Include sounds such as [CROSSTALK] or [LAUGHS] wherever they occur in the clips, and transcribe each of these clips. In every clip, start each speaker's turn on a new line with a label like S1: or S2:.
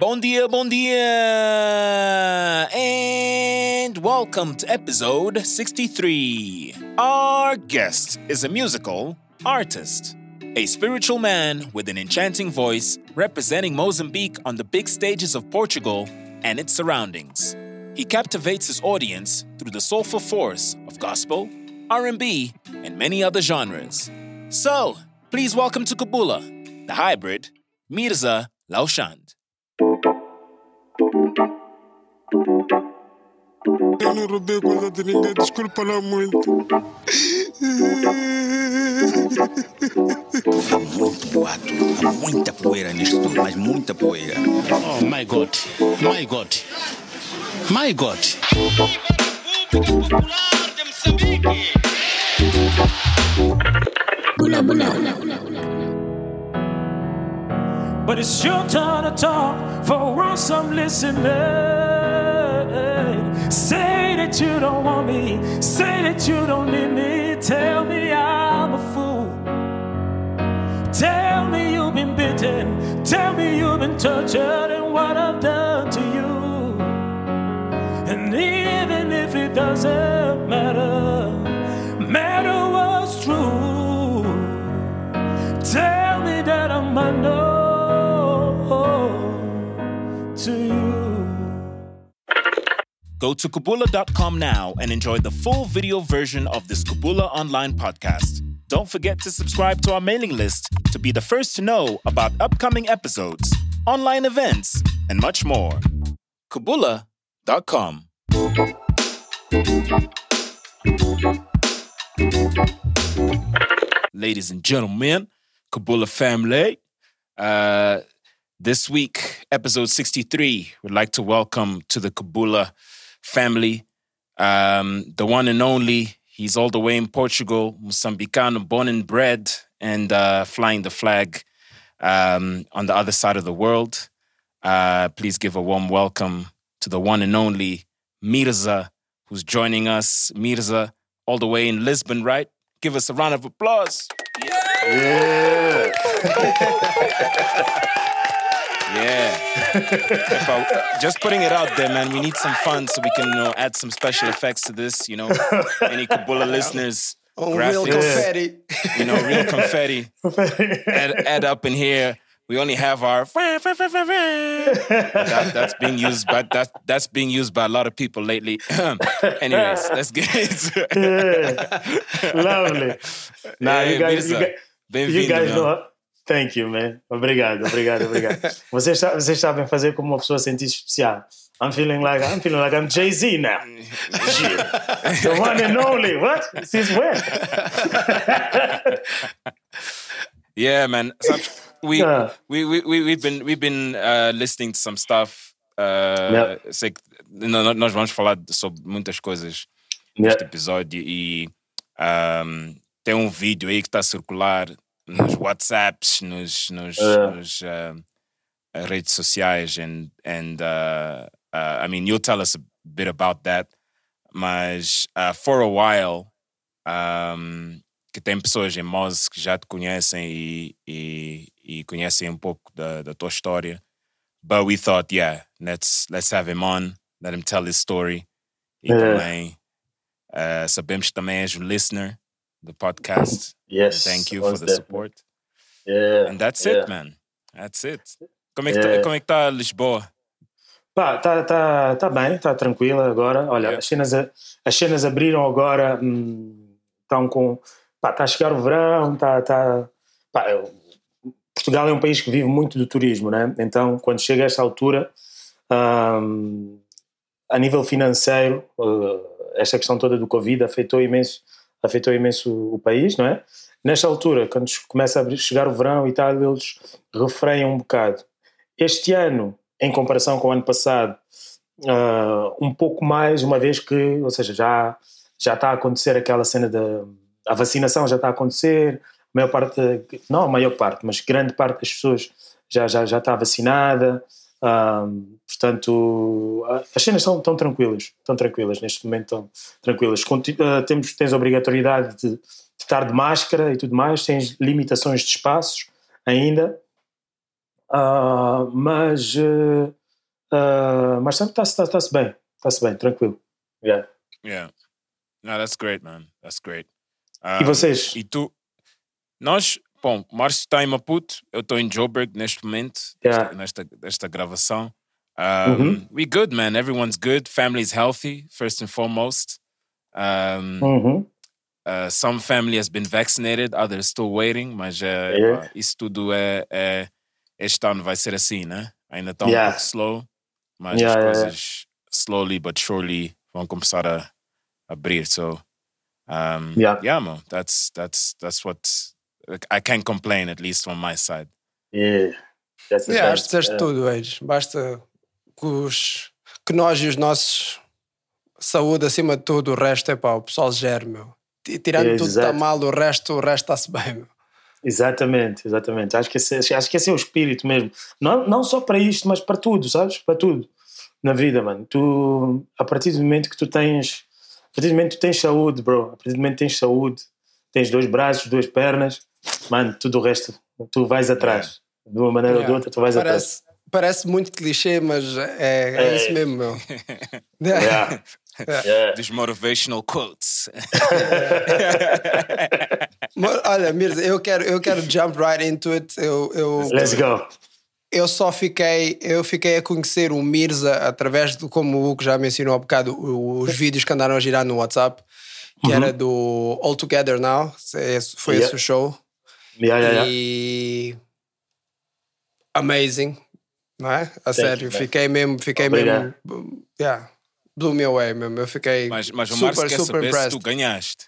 S1: Bom dia, bon dia, and welcome to episode 63. Our guest is a musical artist, a spiritual man with an enchanting voice representing Mozambique on the big stages of Portugal and its surroundings. He captivates his audience through the soulful force of gospel, R&B, and many other genres. So, please welcome to Kabula, the hybrid, Mirza Laushand.
S2: Eu não roubei coisa de ninguém, desculpa lá muito.
S3: Há muito boato, há muita poeira nisto tudo, mas muita poeira.
S4: Oh my God, my God, my God.
S5: Bula bula.
S6: But it's your turn to talk for once I'm listening. Say that you don't want me, say that you don't need me. Tell me I'm a fool. Tell me you've been bitten, tell me you've been tortured and what I've done to you. And even if it doesn't matter, matter what's true. Tell me that I'm unknown
S1: Go to Kabula.com now and enjoy the full video version of this Kabula online podcast. Don't forget to subscribe to our mailing list to be the first to know about upcoming episodes, online events, and much more. Kabula.com. Ladies and gentlemen, Kabula family, uh, this week, episode 63, we'd like to welcome to the Kabula family um, the one and only. He's all the way in Portugal, Mozambicano, born and bred, and uh, flying the flag um, on the other side of the world. Uh, please give a warm welcome to the one and only Mirza, who's joining us. Mirza, all the way in Lisbon, right? Give us a round of applause. Yeah. [LAUGHS] [LAUGHS] Epa, just putting it out there, man. We need some fun so we can you know, add some special effects to this. You know, any Kabula [LAUGHS] listeners,
S3: Um real confetti.
S1: you know, real confetti. [LAUGHS] add, add up in here. We only have our [LAUGHS] that, that's being used, but that that's being used by a lot of people lately. [CLEARS THROAT] Anyways, let's get into it.
S6: Lovely. Nah,
S1: Hey,
S6: you guys, you guys, you guys know. Thank you, man. Obrigado, obrigado, obrigado. [LAUGHS] Vocês, vocês sabem fazer como uma pessoa sentir especial. I'm feeling like I'm feeling like I'm Jay Z now. The one and only. What? Since when? [LAUGHS]
S1: Yeah, man. We, [LAUGHS]
S6: Yeah.
S1: we we we we've been we've been uh, listening to some stuff. Uh,
S6: Yeah.
S1: sei que nó- nós vamos falar sobre muitas coisas
S6: Yeah.
S1: neste episódio e um, tem um vídeo aí que está a circular nos WhatsApps, nos, nos,
S6: Yeah.
S1: nos, uh, redes sociais and and uh, uh, I mean you'll tell us a bit about that, mas uh, for a while um, que tem pessoas em Moz que já te conhecem e, e, e conhecem um pouco da, da tua história. But we thought, yeah, let's let's have him on, let him tell his story. E
S6: Yeah.
S1: também uh, sabemos que também és um listener do podcast.
S6: Yes.
S1: Thank you for the
S6: definitely.
S1: support.
S6: Yeah.
S1: And that's
S6: yeah.
S1: it, man. That's it. Como é que
S6: Yeah.
S1: tá, como é que tá Lisboa?
S6: Pá, tá, tá, tá bem, tá tranquila agora. Olha,
S1: Yeah.
S6: as, cenas, a- as cenas abriram agora, estão com. Pá, está a chegar o verão, tá, tá, pá, eu- Portugal é um país que vive muito do turismo, né? Então, quando chega a esta altura, hum, a nível financeiro, eh, esta questão toda do Covid afetou imenso, afetou imenso o país, não é? Nesta altura, quando começa a chegar o verão e tal, eles refreiam um bocado. Este ano, em comparação com o ano passado, ah, um pouco mais, uma vez que, ou seja, já, já está a acontecer aquela cena da a vacinação já está a acontecer, a maior parte, não a maior parte, mas grande parte das pessoas já, já, já está vacinada, ah, portanto, as cenas estão, estão tranquilas, estão tranquilas, neste momento estão tranquilas. Conti- ah, temos, tens a obrigatoriedade de, de estar de máscara e tudo mais, tens limitações de espaços ainda, Ah, mas eh, ah, mas está-se tá, tá-se bem, está-se bem, tranquilo. Yeah.
S1: Yeah. No, that's great, man. That's great.
S6: E
S1: Um,
S6: vocês?
S1: E tu? Nós, bom, Márcio está em Maputo, eu estou em Joburg neste momento,
S6: Yeah.
S1: nesta, nesta gravação. Um,
S6: Uhum.
S1: We good, man. Everyone's good. Family's healthy, first and foremost. Um,
S6: Uhum.
S1: Uh, some family has been vaccinated, others still waiting, mas uh,
S6: Yeah.
S1: pá, isso tudo é, é. Este ano vai ser assim, né? Ainda está um
S6: Yeah.
S1: pouco slow, mas
S6: Yeah,
S1: as
S6: yeah,
S1: coisas slowly but surely vão começar a abrir. So, um,
S6: Yeah.
S1: yeah, man, that's that's that's what I can't complain at least on my side.
S6: Yeah. That's the
S5: Yeah,
S6: best.
S5: acho que disseste
S6: Uh,
S5: tudo, Eires. Basta que, os, que nós e os nossos saúde acima de tudo, o resto é pá, o pessoal gera, meu. Ti- Tirando tudo que está mal, o resto o resto está-se bem.
S6: Exatamente, exatamente. Acho que, esse, acho que esse é o espírito mesmo. Não, não só para isto, mas para tudo, sabes? Para tudo na vida, mano. Tu, a partir do momento que tu tens, a partir do momento que tu tens saúde, bro, a partir do momento que tens saúde, tens dois braços, duas pernas, mano, tudo o resto, tu vais atrás. De uma maneira ou de outra, tu vais atrás.
S5: Parece, parece muito clichê, mas é, é
S6: É.
S5: isso mesmo, meu. [LAUGHS]
S6: Yeah. Yeah.
S1: These motivational quotes. [LAUGHS]
S5: Olha, Mirza, eu quero, eu quero jump right into it. Eu, eu,
S6: Let's go.
S5: eu só fiquei, eu fiquei a conhecer o Mirza através de, como o Hugo já mencionou há bocado, os vídeos que andaram a girar no WhatsApp, que era do All Together Now, esse- foi
S6: Yeah.
S5: esse o show.
S6: Yeah, yeah, yeah.
S5: E amazing, não é? A
S6: Thank
S5: sério,
S6: you,
S5: fiquei mesmo, fiquei
S6: Obrigado.
S5: mesmo, yeah, blew me away mesmo. Eu fiquei
S1: Mas, mas o
S5: super,
S1: Márcio quer
S5: super
S1: saber se tu ganhaste.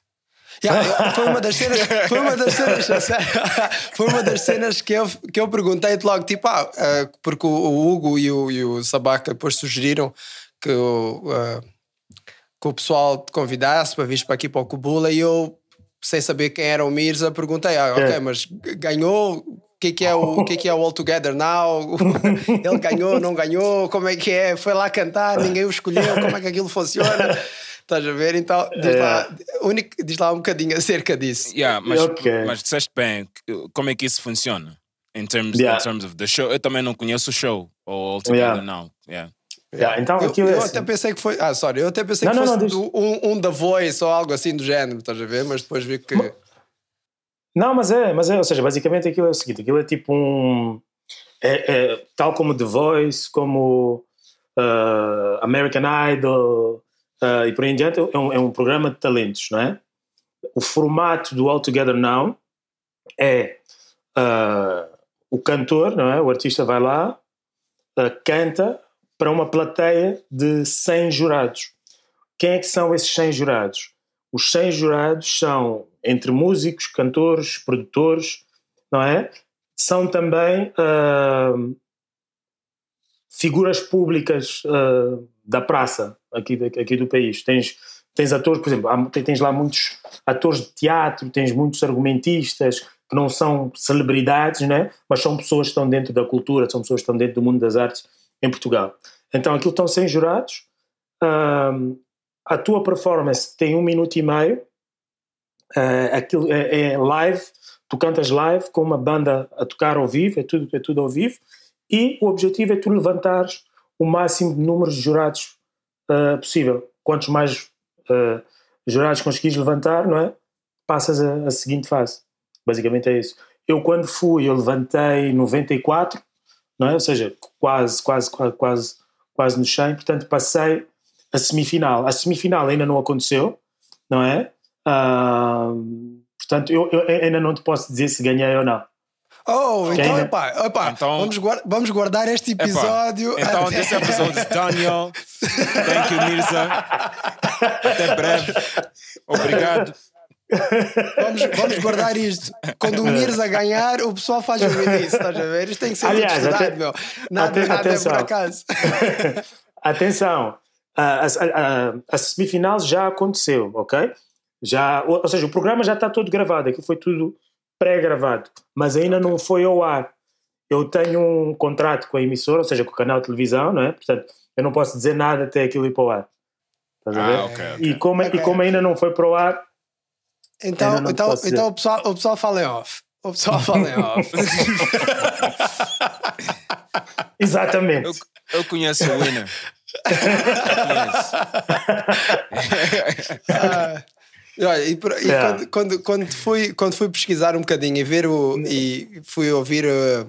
S5: Yeah, foi uma das cenas, foi uma das cenas, [LAUGHS] foi uma das cenas que eu, que eu perguntei logo, tipo, ah, ah, porque o, Hugo e o, e o Sabaca depois sugeriram que o, ah, que o pessoal te convidasse para vir para aqui para o Cubula e eu, sem saber quem era o Mirza, perguntei, ah, ok,
S6: É.
S5: mas ganhou, que é que é o, [LAUGHS] que é que é o All Together Now? [LAUGHS] Ele ganhou, não ganhou, como é que é? Foi lá cantar, ninguém o escolheu, como é que aquilo funciona? [LAUGHS] Estás a ver? Então, diz, lá, único, diz lá um bocadinho acerca disso.
S1: Yeah, mas,
S6: Ok.
S1: mas disseste bem, como é que isso funciona? In terms,
S6: Yeah.
S1: in terms of the show. Eu também não conheço o show, ou Altogether
S6: Yeah.
S1: Now. Yeah.
S6: Yeah, então
S5: Eu,
S6: aquilo é
S5: eu
S6: assim.
S5: até pensei que foi. Ah, sorry, eu até pensei
S6: Não,
S5: que
S6: não,
S5: fosse
S6: não,
S5: um, um The Voice ou algo assim do género, estás a ver? Mas depois vi que.
S6: Não, mas é, mas é, ou seja, basicamente aquilo é o seguinte, aquilo é tipo um é, é, tal como The Voice, como uh, American Idol uh, e por aí em diante, é um, é um programa de talentos, não é? O formato do All Together Now é uh, o cantor, não é? O artista vai lá, canta para uma plateia de 100 jurados. Quem é que são esses 100 jurados? Os 100 jurados são entre músicos, cantores, produtores, não é? São também ah, figuras públicas ah, da praça aqui, aqui do país. Tens, tens atores, por exemplo, tens lá muitos atores de teatro, tens muitos argumentistas que não são celebridades, né? mas são pessoas que estão dentro da cultura, são pessoas que estão dentro do mundo das artes em Portugal. Então aquilo estão 100 jurados, ah, a tua performance tem um minuto e meio, eh, aquilo é, é live, tu cantas live com uma banda a tocar ao vivo, é tudo, é tudo ao vivo, e o objetivo é tu levantares o máximo de números de jurados eh, possível. Quantos mais eh, jurados conseguires levantar, não é? Passas a, a seguinte fase. Basicamente é isso. Eu quando fui, eu levantei 94, não é? Ou seja, quase, quase, quase, quase, quase no 100, portanto passei a semifinal. A semifinal ainda não aconteceu, não é? Ah, portanto, eu, eu ainda não te posso dizer se ganhei ou não.
S5: Oh, então,
S6: ainda-
S5: epá, epá,
S1: Então-
S5: vamos, guar- vamos guardar este
S1: Epá,
S5: episódio.
S1: Então,
S5: até-
S1: is done, y'all. Thank you, Mirza. Até breve. Obrigado.
S5: vamos, vamos guardar isto. Quando o Mirza ganhar, o pessoal faz o release, estás a ver? Isto tem que ser
S6: Aliás,
S5: tudo estudado,
S6: até-
S5: meu. Nada, nada é por acaso. [LAUGHS]
S6: Atenção, a, a- a- a semifinal já aconteceu, ok? Já, ou, ou seja, o programa já está todo gravado, aquilo foi tudo pré-gravado, mas ainda não foi ao ar. Eu tenho um contrato com a emissora, ou seja, com o canal de televisão, não é? Portanto, eu não posso dizer nada até aquilo ir para o ar. Estás a ver?
S1: Ah, ok, ok.
S6: E, como, e como ainda não foi para o ar,
S5: Então, então, então o, pessoal, o pessoal fala em off. O pessoal [LAUGHS] fala em off. [LAUGHS]
S6: Exatamente.
S1: Eu, eu conheço [LAUGHS] o winner.
S5: Ah, e olha, e, por- e
S6: Yeah.
S5: quando, quando, quando, fui, quando fui pesquisar um bocadinho e ver o e fui ouvir uh,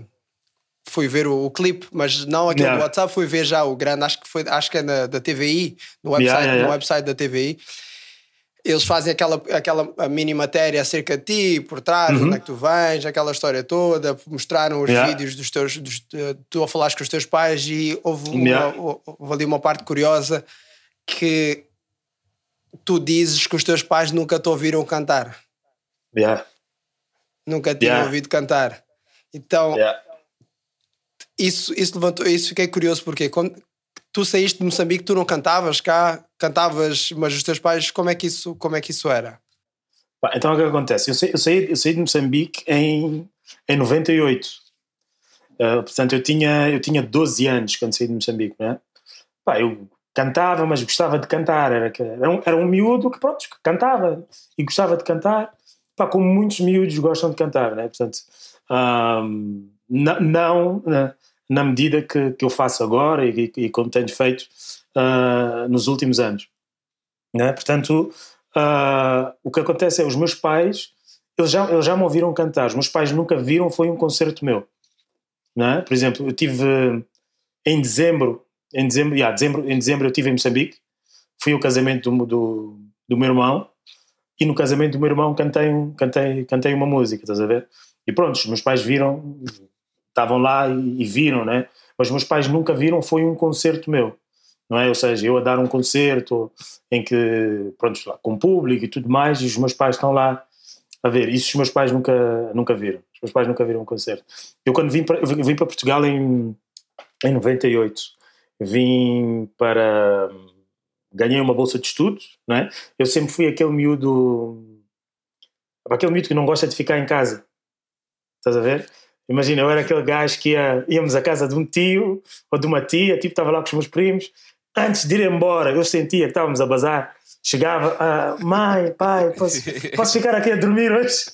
S5: fui ver o, o clipe, mas não aquele
S6: Yeah.
S5: do WhatsApp, fui ver já o grande, acho que foi acho que é na, da TVI, no website,
S6: Yeah, yeah,
S5: no website da TVI. Eles fazem aquela, aquela mini matéria acerca de ti, por trás, onde é que tu vens, aquela história toda, mostraram os
S6: Uhum.
S5: Vídeos dos teus. Dos, eh, tu a falares com os teus pais e houve, uma, houve ali uma parte curiosa que tu dizes que os teus pais nunca te ouviram cantar,
S6: Yeah,
S5: nunca tinham
S6: Yeah.
S5: ouvido cantar. Então,
S6: yeah.
S5: isso, isso levantou, isso fiquei curioso porque quando tu saíste de Moçambique, tu não cantavas cá, cantavas, mas os teus pais, como é que isso, como é que isso era?
S6: Então o que acontece? Eu saí, eu saí, eu saí de Moçambique em, em 98. Uh, portanto, eu tinha, eu tinha 12 anos quando saí de Moçambique, não é? Pá, eu cantava, mas gostava de cantar. Era, era, um, era um miúdo que, pronto, que cantava e gostava de cantar. Pá, como muitos miúdos gostam de cantar, né? Portanto, não na, na medida que, que eu faço agora e, e como tenho feito ah, nos últimos anos. Né? Portanto, ah, o que acontece é os meus pais, eles já, eles já me ouviram cantar, os meus pais nunca viram, foi um concerto meu. Né? Por exemplo, eu tive em dezembro, em dezembro, yeah, dezembro, em dezembro eu estive em Moçambique, fui ao casamento do, do, do meu irmão e no casamento do meu irmão cantei, cantei, cantei uma música, estás a ver? E pronto, os meus pais viram, estavam lá e, e viram, né? Mas meus pais nunca viram, foi um concerto meu, não é? Ou seja, eu a dar um concerto em que, pronto, lá, com público e tudo mais, e os meus pais estão lá a ver. Isso os meus pais nunca, nunca viram. Os meus pais nunca viram um concerto. Eu quando vim para, eu vim para Portugal em, em 98, vim para... Ganhei uma bolsa de estudos, não é? Eu sempre fui aquele miúdo... Aquele miúdo que não gosta de ficar em casa. Estás a ver? Imagina, eu era aquele gajo que ia, íamos à casa de um tio ou de uma tia, tipo, estava lá com os meus primos. Antes de ir embora, eu sentia que estávamos a bazar. Chegava, ah, mãe, pai, posso, [LAUGHS] posso ficar aqui a dormir hoje?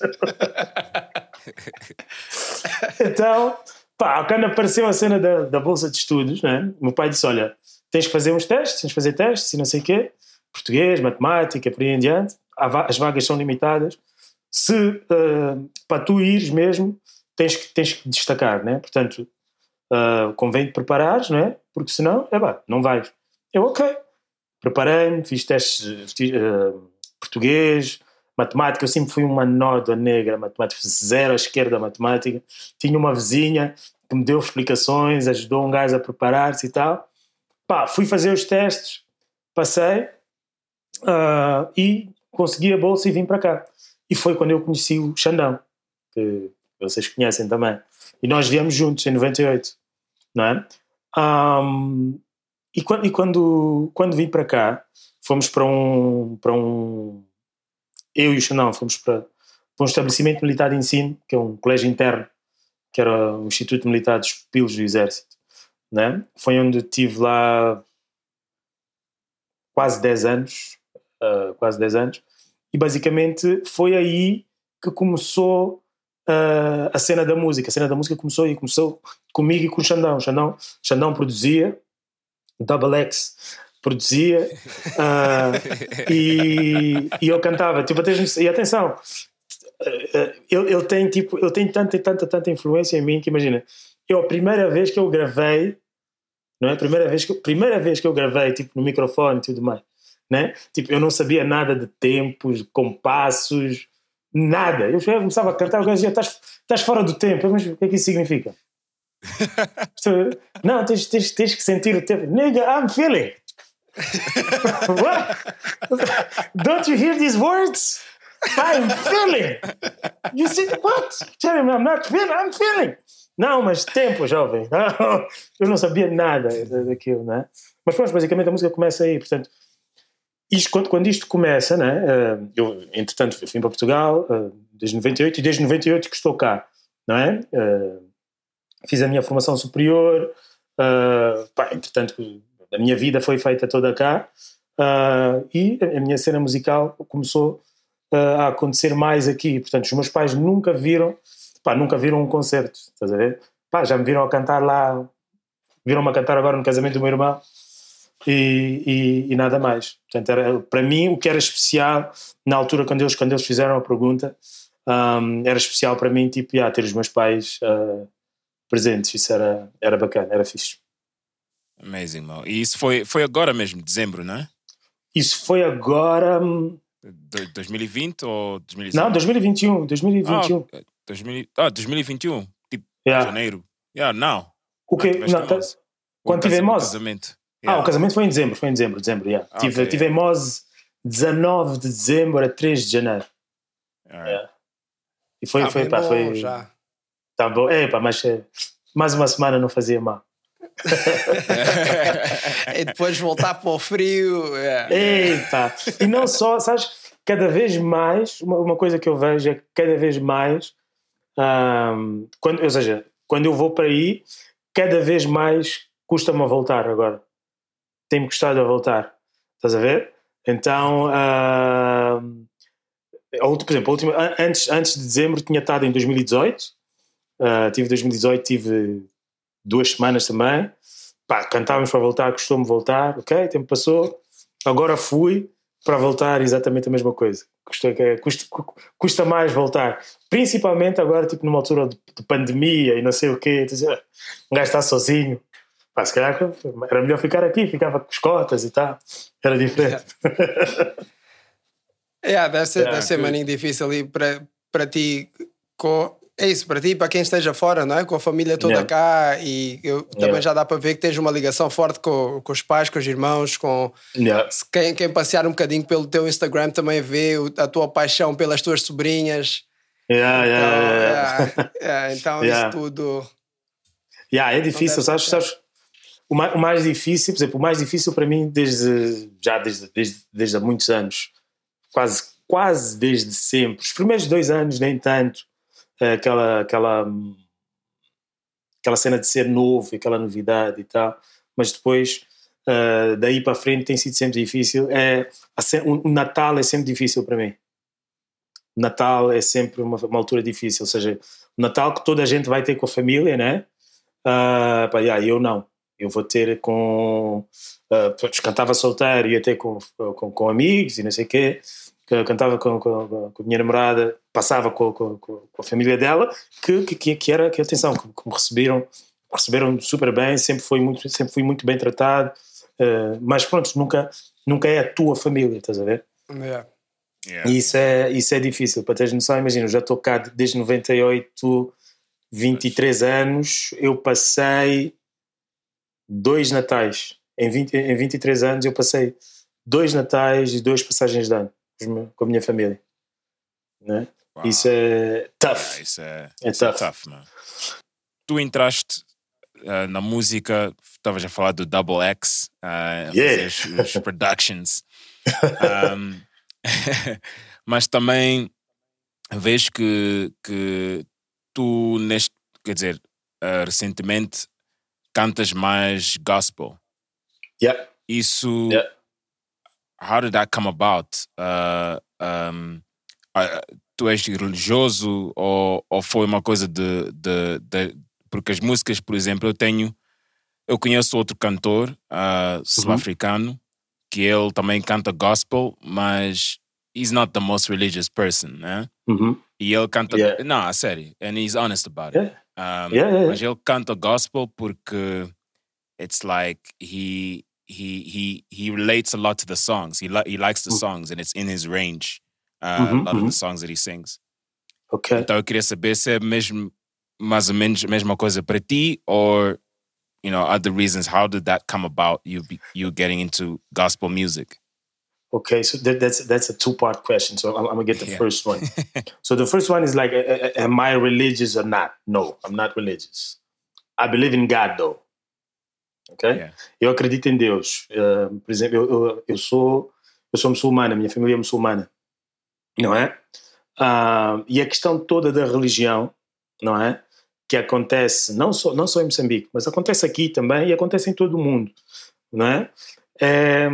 S6: [LAUGHS] então, pá, quando apareceu a cena da, da bolsa de estudos, né? o meu pai disse: Olha, tens que fazer uns testes, tens que fazer testes e não sei o quê, português, matemática, por aí em diante. As vagas são limitadas. Se ah, para tu ires mesmo, tens que, tens que destacar, né? Portanto, ah, convém te preparares, não é? Porque senão, é pá, não vais. Eu, ok. Preparei-me, fiz testes ah, português, matemática. Eu sempre fui uma nódoa negra, matemática, zero à esquerda matemática. Tinha uma vizinha que me deu explicações, ajudou um gajo a preparar-se e tal. Pá, fui fazer os testes, passei ah, e consegui a bolsa e vim para cá. E foi quando eu conheci o Xandão, que vocês conhecem também. E nós viemos juntos em 98, não é? Ahm, e quando, e quando, quando vim para cá, fomos para um, para um. Eu e o Xandão fomos para, para um estabelecimento militar de ensino, que é um colégio interno, que era o Instituto Militar dos Pupilos do Exército. Né? Foi onde tive lá quase 10 anos, ah, quase 10 anos, e basicamente foi aí que começou ah, a cena da música. A cena da música começou e começou comigo e com o Xandão. Xandão, Xandão produzia, Double X produzia [LAUGHS] ah, e, e eu cantava. Tipo, e atenção, ah, ele, ele tem tipo, ele tem tanta e tanta, tanta influência em mim que imagina, eu a primeira vez que eu gravei, não é? A primeira vez que, eu- primeira vez que eu gravei, tipo, no microfone e tudo mais, né? Tipo, eu não sabia nada de tempos, compassos, nada. Eu começava a cantar, o gajo dizia, estás, fora do tempo. Eu, Mas o que é que isso significa? [LAUGHS] Não, tens, tens, tens que sentir o tempo. Nigga, I'm feeling. [LAUGHS] What? Don't you hear these words? I'm feeling. You see what? Tell me I'm not feeling. I'm feeling. Não, mas tempo, jovem. [LAUGHS] Eu não sabia nada da- daquilo, né? Mas pronto, basicamente a música começa aí. Portanto, isto, quando, quando isto começa, né? Eu, entretanto, eu vim para Portugal eh, desde 98 e desde 98 que estou cá, não é? Eh, Fiz a minha formação superior, pá, entretanto, a minha vida foi feita toda cá ah, e a minha cena musical começou ah, a acontecer mais aqui. Portanto, os meus pais nunca viram, pá, nunca viram um concerto, estás a ver? Pá, já me viram a cantar lá viram-me a cantar agora no casamento do meu irmão e, e, e nada mais. Portanto, era, para mim, o que era especial na altura, quando eles, quando eles fizeram a pergunta, um, era especial para mim, tipo, ter os meus pais uh, presentes. Isso era, era bacana, era fixe.
S1: Amazing, Mo. E isso foi, foi agora mesmo, dezembro, não é?
S6: Isso foi agora. hum,
S1: Do- 2020 ou 2019?
S6: Não, 2021. 2021.
S1: Ah, 2000, ah, 2021, tipo
S6: Yeah.
S1: janeiro. Yeah, não.
S6: O quê? Não, tá-
S1: Mose.
S6: quando
S1: O
S6: tive Mose?
S1: casamento.
S6: Ah,
S1: Yeah.
S6: o casamento foi em dezembro, foi em dezembro, dezembro, yeah.
S1: Ah,
S6: tive,
S1: ok.
S6: tive em Mose 19 de dezembro a 3 de janeiro.
S1: Alright.
S6: E foi,
S5: Ah,
S6: foi, pá,
S5: bom,
S6: foi.
S5: já.
S6: Tá bom. É, pá, mas eh, mais uma semana não fazia mal.
S5: E depois voltar para o frio. é.
S6: Eita! E não só, sabes, cada vez mais, uma, uma coisa que eu vejo é que cada vez mais, ahm, quando, ou seja, quando eu vou para aí, cada vez mais custa-me a voltar agora. Tem-me custado a voltar. Estás a ver? Então, outra- por exemplo, última, an- antes, antes de dezembro tinha estado em 2018. ah, tive 2018, tive duas semanas também. Pá, cantávamos para voltar, custou-me voltar, ok, o tempo passou. Agora fui para voltar exatamente a mesma coisa. Custa, que- custa, cu- custa mais voltar. Principalmente agora, tipo, numa altura de, de pandemia e não sei o quê. tu dizes, "Ah, Um gajo está sozinho. Pá, se calhar era melhor ficar aqui, ficava com os cotas e tal. Era diferente.
S5: É, deve ser,
S6: Yeah,
S5: deve ser
S6: good.
S5: maninho difícil ali para, para ti. Com, é isso, para ti e para quem esteja fora, não é? Com a família toda
S6: Yeah.
S5: cá e eu, também
S6: Yeah.
S5: já dá para ver que tens uma ligação forte com, com os pais, com os irmãos, com
S6: Yeah.
S5: quem, quem passear um bocadinho pelo teu Instagram também vê a tua paixão pelas tuas sobrinhas. Então, [LAUGHS] então isso tudo.
S6: Yeah, é difícil, sabes? sabes o, mais, o mais difícil, por exemplo, o mais difícil para mim desde já desde, desde, desde há muitos anos, quase, quase desde sempre. Os primeiros dois anos, nem tanto, aquela, aquela, aquela cena de ser novo, aquela novidade e tal, mas depois, eh, daí para frente, tem sido sempre difícil. É, o, Natal é sempre difícil para mim. Natal é sempre uma, uma altura difícil, ou seja, o Natal que toda a gente vai ter com a família, né? Ah, pá, yeah, eu não. Eu vou ter com. Uh, cantava solteiro, ia ter com, com, com amigos e não sei o quê. Que Cantava com, com, com a minha namorada, passava com, com, com a família dela, que, que, que era, que atenção, que, que me receberam, receberam super bem, sempre, foi muito, sempre fui muito bem tratado. Uh, mas pronto, nunca, nunca é a tua família, estás a ver?
S5: Yeah.
S1: Yeah.
S6: E isso é, isso é difícil, para teres noção, imagina, eu já estou cá desde 98, 23 anos, eu passei dois natais, em, 20, em 23 anos eu passei dois natais e duas passagens de ano com a minha família. Né? Isso é tough,
S1: Yeah, isso é,
S6: é
S1: isso é
S6: tough.
S1: tough, man. Tu entraste ah, na música, estavas a falar do Double X, a
S6: Yeah.
S1: os, os [LAUGHS] productions. Um, [LAUGHS] mas também vejo que, que tu, neste, quer dizer, ah, recentemente cantas mais gospel.
S6: Yeah.
S1: Isso,
S6: Yeah.
S1: How did that come about? Uh, um, ah, tu és religioso ou, ou foi uma coisa de, de, de- Porque as músicas, por exemplo, eu tenho. Eu conheço outro cantor ah, sul-africano que ele também canta gospel, mas he's not the most religious person, né?
S6: Uhum.
S1: E ele canta.
S6: Yeah.
S1: Não, a sério. And he's honest about it. Um,
S6: yeah, yeah.
S1: Mas ele canta gospel porque it's like he he he he relates a lot to the songs. He li- he likes the songs and it's in his range. Uh,
S6: Mhm,
S1: a lot of
S6: mhm.
S1: the songs that he sings.
S6: Ok.
S1: Então eu queria saber se é mesmo mais ou menos a mesma coisa para ti or you know other reasons. How did that come about? You be, you getting into gospel music?
S6: Okay, so that, that's that's a two part question. So I'm, I'm gonna get the [LAUGHS]
S1: Yeah.
S6: first one. [LAUGHS] so the first one is like, am I religious or not? No, I'm not religious. I believe in God, though. Okay,
S1: Yeah.
S6: eu acredito em Deus. Uh, por exemplo, eu, eu, eu sou eu sou muçulmana, minha família é muçulmana, não é? Ah, e a questão toda da religião, não é? Que acontece não só não só em Moçambique, mas acontece aqui também e acontece em todo o mundo, não é? É,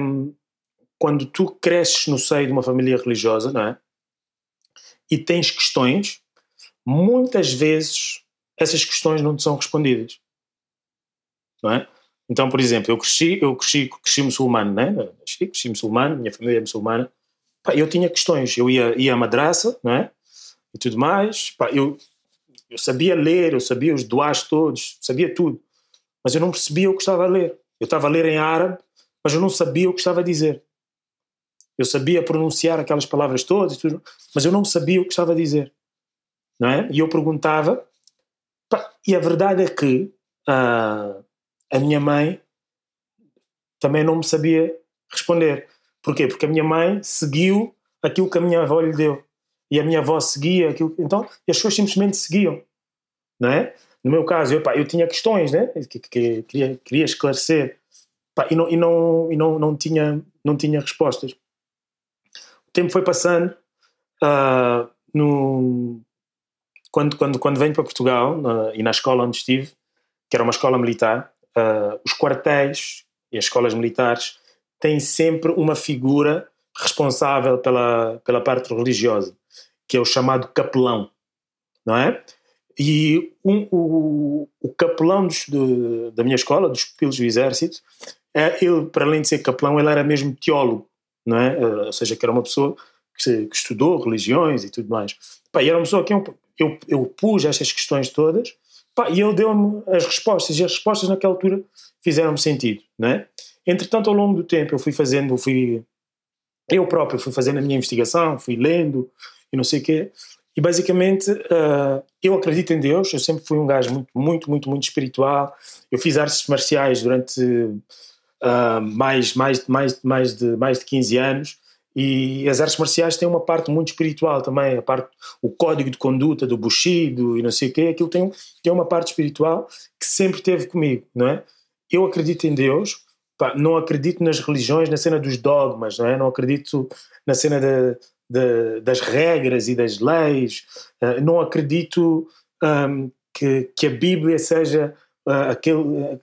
S6: quando tu cresces no seio de uma família religiosa, não é? E tens questões, muitas vezes essas questões não te são respondidas. Não é? Então, por exemplo, eu cresci, eu cresci, cresci muçulmano, né? Cresci, cresci muçulmano, minha família é muçulmana. Pá, eu tinha questões, eu ia, ia à madraça, não é? E tudo mais. Pá, eu, eu sabia ler, eu sabia os duás todos, sabia tudo. Mas eu não percebia o que estava a ler. Eu estava a ler em árabe, mas eu não sabia o que estava a dizer. Eu sabia pronunciar aquelas palavras todas, tudo, mas eu não sabia o que estava a dizer. Não é? E eu perguntava, pá, e a verdade é que ah, a minha mãe também não me sabia responder. Porquê? Porque a minha mãe seguiu aquilo que a minha avó lhe deu. E a minha avó seguia aquilo. Então, as pessoas simplesmente seguiam. Não é? No meu caso, eu, pá, eu tinha questões, né? Que, que, que queria, queria esclarecer. Pá, e não, e, não, e não, não, tinha, não tinha respostas. O tempo foi passando. Uh, no, quando, quando, quando venho para Portugal, e na escola onde estive, que era uma escola militar, uh, os quartéis e as escolas militares têm sempre uma figura responsável pela, pela parte religiosa, que é o chamado capelão, não é? E um, o, o capelão dos, de, da minha escola, dos pupilos do exército, é, ele, para além de ser capelão, ele era mesmo teólogo, não é? Eh, ou seja, que era uma pessoa que, que estudou religiões e tudo mais. Pá, e era uma pessoa que eu, eu, eu pus estas questões todas Pá, e ele deu-me as respostas, e as respostas naquela altura fizeram-me sentido, não é? Entretanto, ao longo do tempo, eu fui fazendo, fui, eu próprio fui fazendo a minha investigação, fui lendo e não sei o quê, e basicamente uh, eu acredito em Deus, eu sempre fui um gajo muito, muito, muito, muito espiritual, eu fiz artes marciais durante uh, mais, mais, mais, mais, de, mais de 15 anos, e as artes marciais têm uma parte muito espiritual também, a parte, o código de conduta do Bushido e não sei o quê, aquilo tem, tem uma parte espiritual que sempre teve comigo, não é? Eu acredito em Deus, pá, não acredito nas religiões, na cena dos dogmas, não é? Não acredito na cena de, de, das regras e das leis, uh, não acredito um, que, que a Bíblia seja uh, aquele... Uh,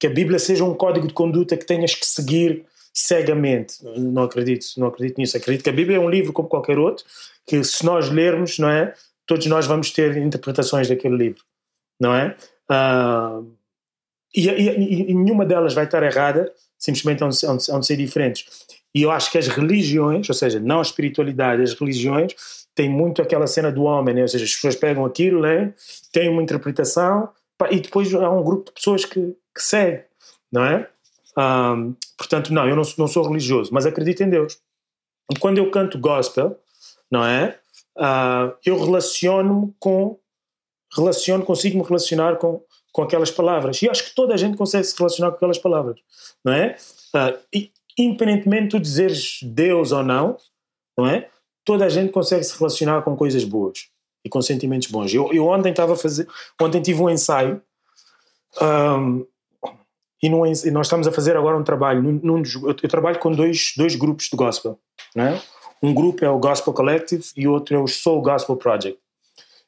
S6: que a Bíblia seja um código de conduta que tenhas que seguir cegamente. Não acredito, não acredito nisso. Acredito que a Bíblia é um livro como qualquer outro, que se nós lermos, não é? Todos nós vamos ter interpretações daquele livro, não é? Uh, e, e, e, nenhuma delas vai estar errada, simplesmente vão, vão ser diferentes. E eu acho que as religiões, ou seja, não a espiritualidade, as religiões, têm muito aquela cena do homem, né? ou seja, as pessoas pegam aquilo, né? têm uma interpretação, e depois há um grupo de pessoas que, que segue, não é? Um, portanto, não, eu não, não sou religioso, mas acredito em Deus. Quando eu canto gospel, não é? Uh, eu relaciono-me com. Relaciono, consigo me relacionar com, com aquelas palavras. E acho que toda a gente consegue se relacionar com aquelas palavras, não é? Uh, e, independentemente de tu dizeres Deus ou não, não é? Toda a gente consegue se relacionar com coisas boas e com sentimentos bons. Eu, eu ontem estava a fazer. Ontem tive um ensaio. Um, e, num, e nós estamos a fazer agora um trabalho. Num, num, eu, trabalho com dois, dois grupos de gospel. Né? Um grupo é o Gospel Collective e outro é o Soul Gospel Project.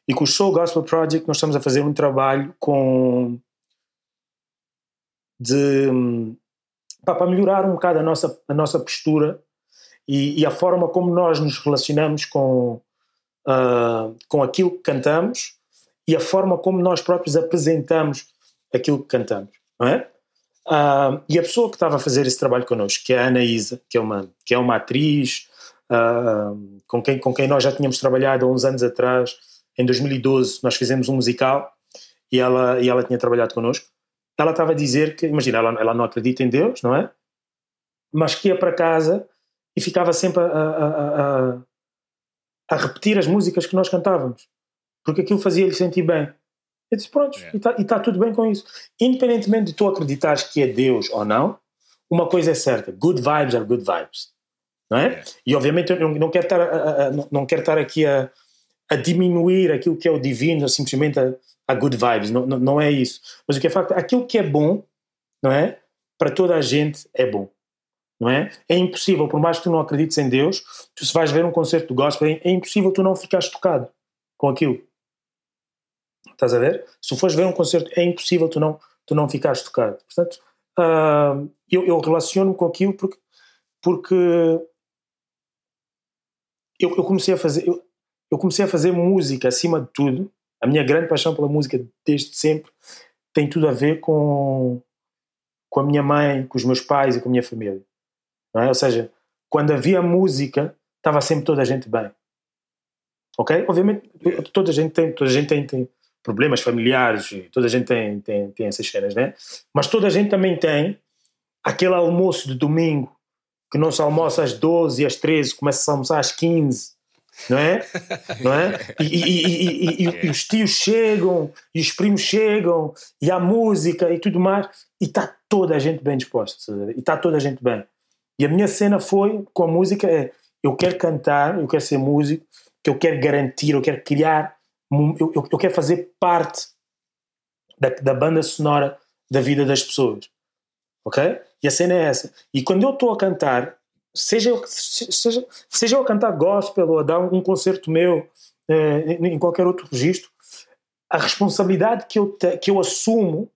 S6: E com o Soul Gospel Project nós estamos a fazer um trabalho com de para melhorar um bocado a nossa, a nossa postura e, e a forma como nós nos relacionamos com, uh, com aquilo que cantamos e a forma como nós próprios apresentamos aquilo que cantamos, não é? Uh, e a pessoa que estava a fazer esse trabalho connosco, que é a Anaísa, que é uma, que é uma atriz uh, com, quem, com quem nós já tínhamos trabalhado há uns anos atrás, em 2012, nós fizemos um musical e ela, e ela tinha trabalhado connosco. Ela estava a dizer que, imagina, ela, ela não acredita em Deus, não é? Mas que ia para casa e ficava sempre a, a, a, a repetir as músicas que nós cantávamos, porque aquilo fazia-lhe sentir bem. Eu disse, pronto, yeah. e está tá tudo bem com isso. Independentemente de tu acreditares que é Deus ou não, uma coisa é certa: good vibes are good vibes. Não é? Yeah. E obviamente eu não, não, quero estar, a, a, não quero estar aqui a, a diminuir aquilo que é o divino, simplesmente a, a good vibes. Não, não, não, é isso. Mas o que é facto, aquilo que é bom, não é? Para toda a gente é bom. Não é? É impossível, por mais que tu não acredites em Deus, tu se vais ver um concerto do gospel, é, é impossível tu não ficares tocado com aquilo. Estás a ver? Se fores ver um concerto, é impossível tu não, tu não ficares tocado. Portanto, uh, eu, eu relaciono com aquilo porque, porque eu, eu, comecei a fazer eu, eu, comecei a fazer música acima de tudo. A minha grande paixão pela música desde sempre tem tudo a ver com, com a minha mãe, com os meus pais e com a minha família. É? Ou seja, quando havia música, estava sempre toda a gente bem. Ok? Obviamente, toda a gente tem, toda a gente tem, tem problemas familiares, e toda a gente tem, tem, tem essas cenas, né? Mas toda a gente também tem aquele almoço de domingo que não se almoça às 12 e às 13, começa a almoçar às 15, não é? [LAUGHS] Não é? E, e, e, e, os tios chegam, e os primos chegam, e há música e tudo mais, e está toda a gente bem disposta, e está toda a gente bem. E a minha cena foi, com a música, é eu quero cantar, eu quero ser músico, que eu quero garantir, eu quero criar, eu, eu, eu quero fazer parte da, da banda sonora da vida das pessoas. Ok? E a cena é essa. E quando eu estou a cantar, seja, seja, seja eu a cantar gospel ou a dar um concerto meu eh, em qualquer outro registro, a responsabilidade que eu, te, que eu assumo,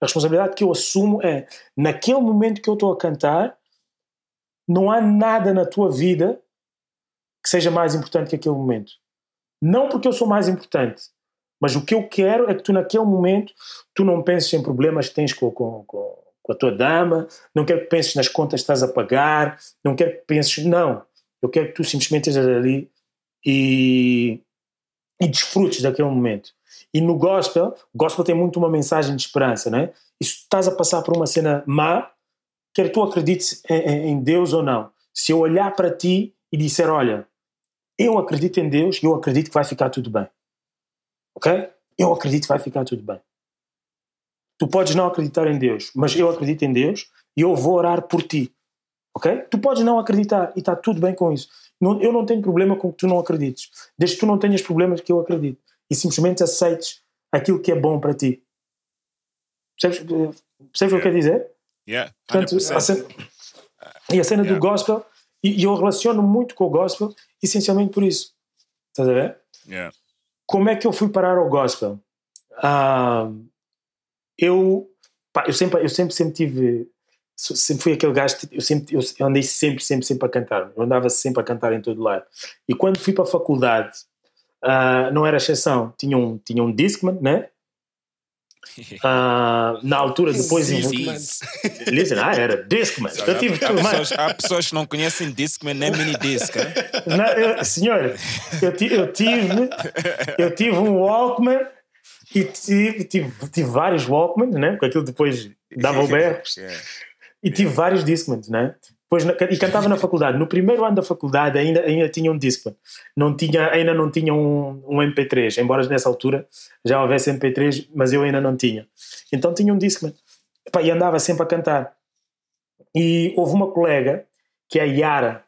S6: a responsabilidade que eu assumo é, naquele momento que eu estou a cantar, não há nada na tua vida que seja mais importante que aquele momento. Não porque eu sou mais importante, mas o que eu quero é que tu naquele momento tu não penses em problemas que tens com, com, com, com a tua dama, não quero que penses nas contas que estás a pagar, não quero que penses, não. Eu quero que tu simplesmente estejas ali e, e desfrutes daquele momento. E no gospel, o gospel tem muito uma mensagem de esperança, né? E se estás a passar por uma cena má, quer tu acredites em, em Deus ou não. Se eu olhar para ti e disser, olha, eu acredito em Deus e eu acredito que vai ficar tudo bem. Ok? Eu acredito que vai ficar tudo bem. Tu podes não acreditar em Deus, mas eu acredito em Deus e eu vou orar por ti. Ok? Tu podes não acreditar e está tudo bem com isso. Não, eu não tenho problema com que tu não acredites, desde que tu não tenhas problemas que eu acredito e simplesmente aceites aquilo que é bom para ti. Percebes, percebes yeah. o que eu quero dizer?
S1: Yeah,
S6: Portanto, a cena, e a cena yeah. do gospel, e, e, eu relaciono muito com o gospel essencialmente por isso. Estás a ver?
S1: Yeah.
S6: Como é que eu fui parar ao gospel? Ah, eu, pá, eu sempre, eu sempre, sempre tive, sempre fui aquele gajo, eu sempre, eu andei sempre, sempre, sempre a cantar, eu andava sempre a cantar em todo lado. E quando fui para a faculdade, uh, não era exceção, tinha um, tinha um Discman, né? Uh, na altura depois Listen, ah, era Discman. Eu tive
S1: há, pessoas, há pessoas que não conhecem Discman nem mini disc
S6: não, eu, senhor eu, eu tive eu tive um Walkman e tive, tive, tive vários Walkman, né? Porque aquilo depois dava o berros. E tive vários Discmans, né? Depois, e cantava na faculdade. No primeiro ano da faculdade ainda, ainda tinha um Discman. Não tinha, ainda não tinha um, um MP3, embora nessa altura já houvesse MP3, mas eu ainda não tinha. Então tinha um Discman. E andava sempre a cantar. E houve uma colega, que é a Yara,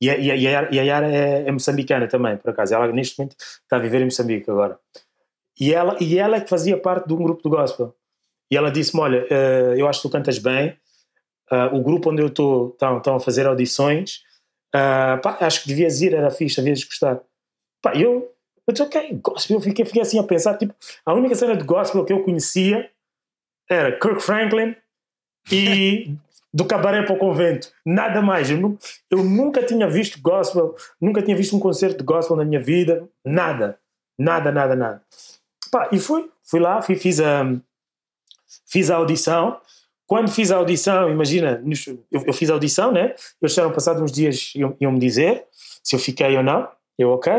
S6: e a, e a, e a Yara é, é moçambicana também, por acaso. Ela neste momento está a viver em Moçambique agora. E ela, e ela é que fazia parte de um grupo de gospel. E ela disse-me: Olha, uh, eu acho que tu cantas bem. Uh, o grupo onde eu estou estão a fazer audições. Uh, pá, acho que devias ir, era fixe, devias gostar. Pá, eu, eu disse: Ok, gospel. Eu fiquei, fiquei assim a pensar: tipo, a única cena de gospel que eu conhecia era Kirk Franklin e [LAUGHS] do cabaré para o convento. Nada mais. Eu, eu nunca tinha visto gospel, nunca tinha visto um concerto de gospel na minha vida. Nada. Nada, nada, nada. Pá, e fui, fui lá, fui, fiz, a, fiz a audição. Quando fiz a audição, imagina, eu, eu fiz a audição, né? Eles disseram, passados uns dias, iam, iam me dizer se eu fiquei ou não. Eu, ok.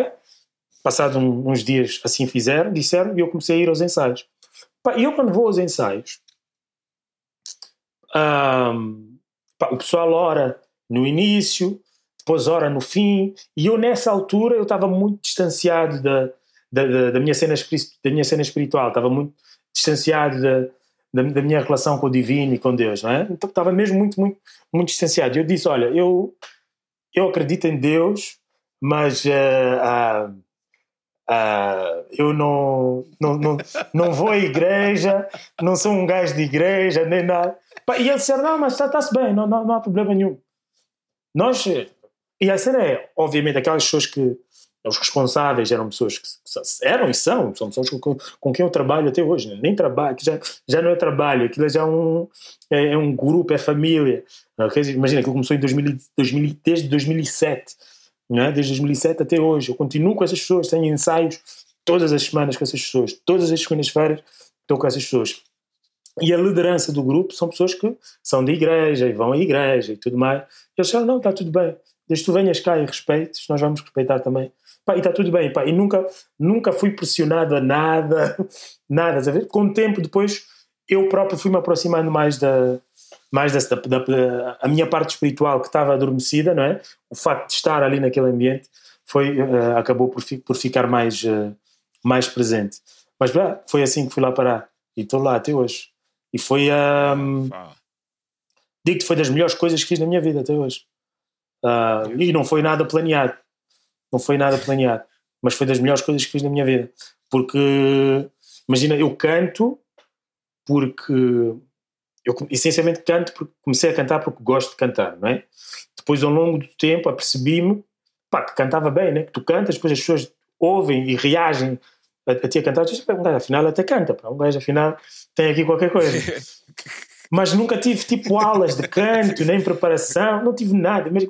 S6: Passado um, uns dias, assim fizeram, disseram, e eu comecei a ir aos ensaios. E eu, quando vou aos ensaios, pá, o pessoal ora no início, depois ora no fim, e eu, nessa altura, eu estava muito distanciado da da, da, da, minha cena, da minha cena espiritual, estava muito distanciado da, da, da, minha relação com o divino e com Deus, não é? Então estava mesmo muito, muito, muito distanciado. Eu disse: Olha, eu, eu acredito em Deus, mas uh, uh, uh, eu não, não, não, não vou à igreja, não sou um gajo de igreja, nem nada. E ele disse: Não, mas está-se bem, não, não, não há problema nenhum. Nós, e a cena é, obviamente, aquelas pessoas que os responsáveis eram pessoas que eram e são, são pessoas com, com quem eu trabalho até hoje, né? nem trabalho, já, já não é trabalho, aquilo já é um, é, é um grupo, é família. Imagina, aquilo começou em 2000, 2000, desde 2007, né? desde 2007 até hoje. Eu continuo com essas pessoas, tenho ensaios todas as semanas com essas pessoas, todas as segundas-feiras estou com essas pessoas. E a liderança do grupo são pessoas que são de igreja e vão à igreja e tudo mais. Eles disseram: não, está tudo bem. Desde que tu venhas cá e respeites, nós vamos respeitar também. Pá, e está tudo bem. Pá. E nunca, nunca fui pressionado a nada, [LAUGHS] nada. estás a ver? Com o tempo, depois, eu próprio fui-me aproximando mais da, mais dessa, da, da- a minha parte espiritual que estava adormecida, não é? O facto de estar ali naquele ambiente foi, eh, acabou por, fi- por ficar mais, eh, mais presente. Mas foi assim que fui lá parar. E estou lá até hoje. E foi a.
S1: Fala.
S6: Digo-te, foi das melhores coisas que fiz na minha vida até hoje. Ah, e não foi nada planeado. Não foi nada planeado. Mas foi das melhores coisas que fiz na minha vida. Porque, imagina, eu canto porque. Eu essencialmente canto porque comecei a cantar porque gosto de cantar, não é? Depois, ao longo do tempo, apercebi-me que cantava bem, né? Que tu cantas, depois as pessoas ouvem e reagem a, a ti a cantar. Tu dizes, "Pá, um gajo afinal até canta, pá. um gajo afinal tem aqui qualquer coisa [LAUGHS] mas nunca tive tipo aulas de canto, nem preparação, não tive nada. Mas,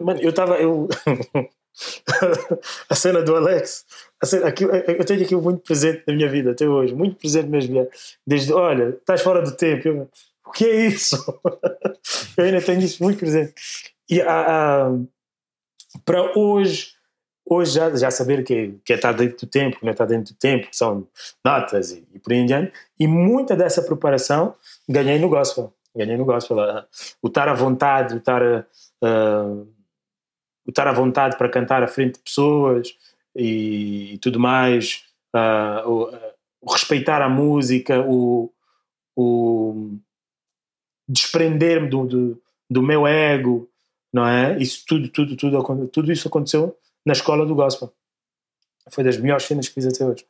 S6: mano, eu estava. Eu... [LAUGHS] a cena do Alex, cena, aquilo, eu tenho aquilo muito presente na minha vida até hoje, muito presente mesmo. Desde, olha, estás fora do tempo. Eu, o que é isso? [LAUGHS] eu ainda tenho isso muito presente. E para hoje, hoje já, já saber que, que estar dentro do tempo, que não estar dentro do tempo, que são notas e, e por aí em diante, e muita dessa preparação ganhei no gospel. Ganhei no gospel. O estar à vontade, o estar, ah, estar à vontade para cantar à frente de pessoas e, tudo mais, ah, o, ah, o respeitar a música, o, o desprender-me do, do, do meu ego, não é? Isso tudo, tudo, tudo, tudo isso aconteceu na escola do gospel. Foi das melhores cenas que fiz até hoje.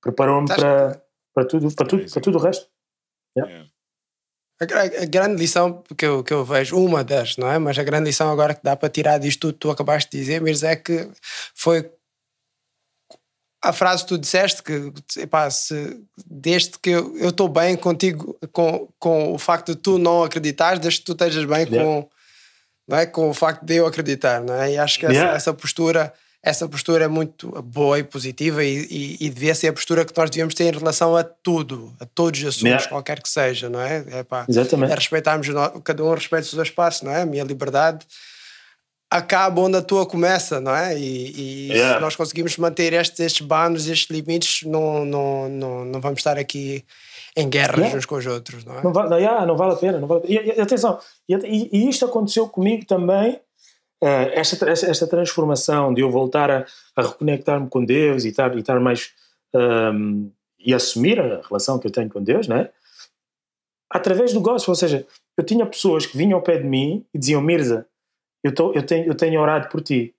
S6: Preparou-me para, para tudo, para tudo, para tudo o resto.
S1: Yeah.
S5: A, gra- a grande lição que eu, que eu vejo, uma das, não é? Mas a grande lição agora que dá para tirar disto tudo que tu acabaste de dizer, mas é que foi a frase que tu disseste que epá, se, desde que eu estou bem contigo com, com o facto de tu não acreditares, desde que tu estejas bem
S6: Yeah.
S5: com, não é? com o facto de eu acreditar, não é? E acho que essa,
S6: Yeah.
S5: essa postura essa postura é muito boa e positiva e, e, e devia ser a postura que nós devíamos ter em relação a tudo, a todos os assuntos,
S6: Yeah.
S5: qualquer que seja, não é? Epá,
S6: Exatamente.
S5: é respeitarmos, cada um respeita o seu espaço, não é? A minha liberdade acaba onde a tua começa, não é? E, e
S6: Yeah.
S5: se nós conseguimos manter estes, estes banos, estes limites, não, não, não, não vamos estar aqui em guerras
S6: Yeah.
S5: uns com os outros, não é?
S6: Não vale, yeah, não vale a pena. Não vale a pena. E, atenção, e, e- isto aconteceu comigo também, esta, tra- esta, esta transformação de eu voltar a, a reconectar-me com Deus e estar, e estar mais. ehm, e assumir a relação que eu tenho com Deus, não é? Através do gospel, ou seja, eu tinha pessoas que vinham ao pé de mim e diziam: Mirza, eu, tô, eu, tenho, eu tenho orado por ti.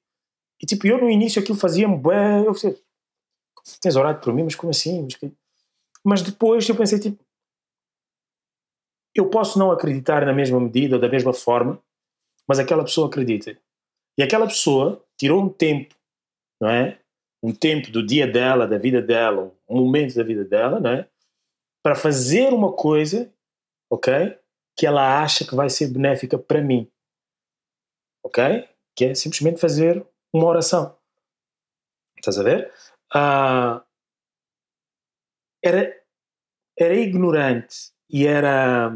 S6: E tipo, eu no início aquilo fazia-me bué, eu dizia, tens orado por mim, mas como assim? Mas, que- mas depois eu pensei, tipo, eu posso não acreditar na mesma medida ou da mesma forma, mas aquela pessoa acredita. E aquela pessoa tirou um tempo, não é? Um tempo do dia dela, da vida dela, um momento da vida dela, não é? Para fazer uma coisa, ok? Que ela acha que vai ser benéfica para mim, ok? Que é simplesmente fazer uma oração. Estás a ver? Ah, era, era ignorante e era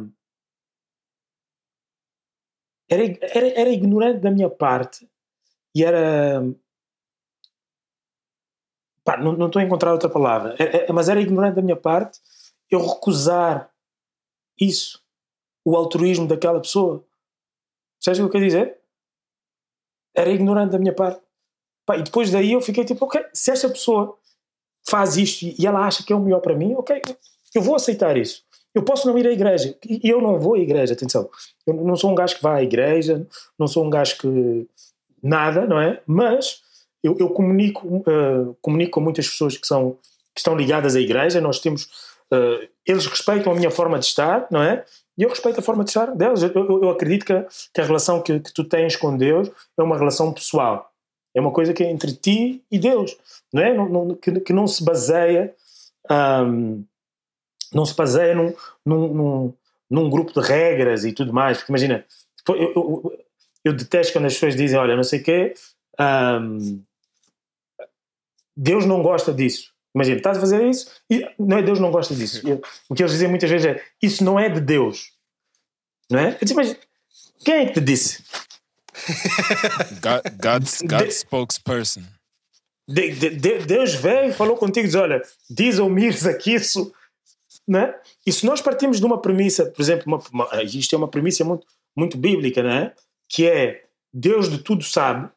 S6: era, era, era ignorante da minha parte e era pá, não, não estou a encontrar outra palavra. É- é- mas era ignorante da minha parte eu recusar isso o altruísmo daquela pessoa. Sabes o que eu quero dizer? era ignorante da minha parte. Pá, e depois daí eu fiquei tipo ok, se esta pessoa faz isto e ela acha que é o melhor para mim ok, eu vou aceitar isso. Eu posso não ir à igreja e eu não vou à igreja, atenção. Eu não sou um gajo que vai à igreja não sou um gajo que nada, não é? Mas eu, eu comunico, eh, comunico com muitas pessoas que, são, que estão ligadas à igreja, nós temos, eh, eles respeitam a minha forma de estar, não é? E eu respeito a forma de estar deles. Eu, eu- eu acredito que, a- que a relação que, que tu tens com Deus é uma relação pessoal. É uma coisa que é entre ti e Deus, não é? Não, não- que, que não se baseia, ahm, não se baseia num, num, num, num grupo de regras e tudo mais. Porque imagina, eu, eu, eu detesto quando as pessoas dizem, olha, não sei o quê, ahm, Deus não gosta disso. Imagina, estás a fazer isso e não é Deus não gosta disso. [LAUGHS] E O que eles dizem muitas vezes é isso não é de Deus. Não é? Eu disse, mas quem é que te disse?
S1: God, God's, God's spokesperson.
S6: De- de- de- Deus veio e falou contigo, diz, olha, diz ao Mirza que isso, né? E se nós partimos de uma premissa, por exemplo, uma, uma, isto é uma premissa muito, muito bíblica, né? Que é Deus de tudo sabe,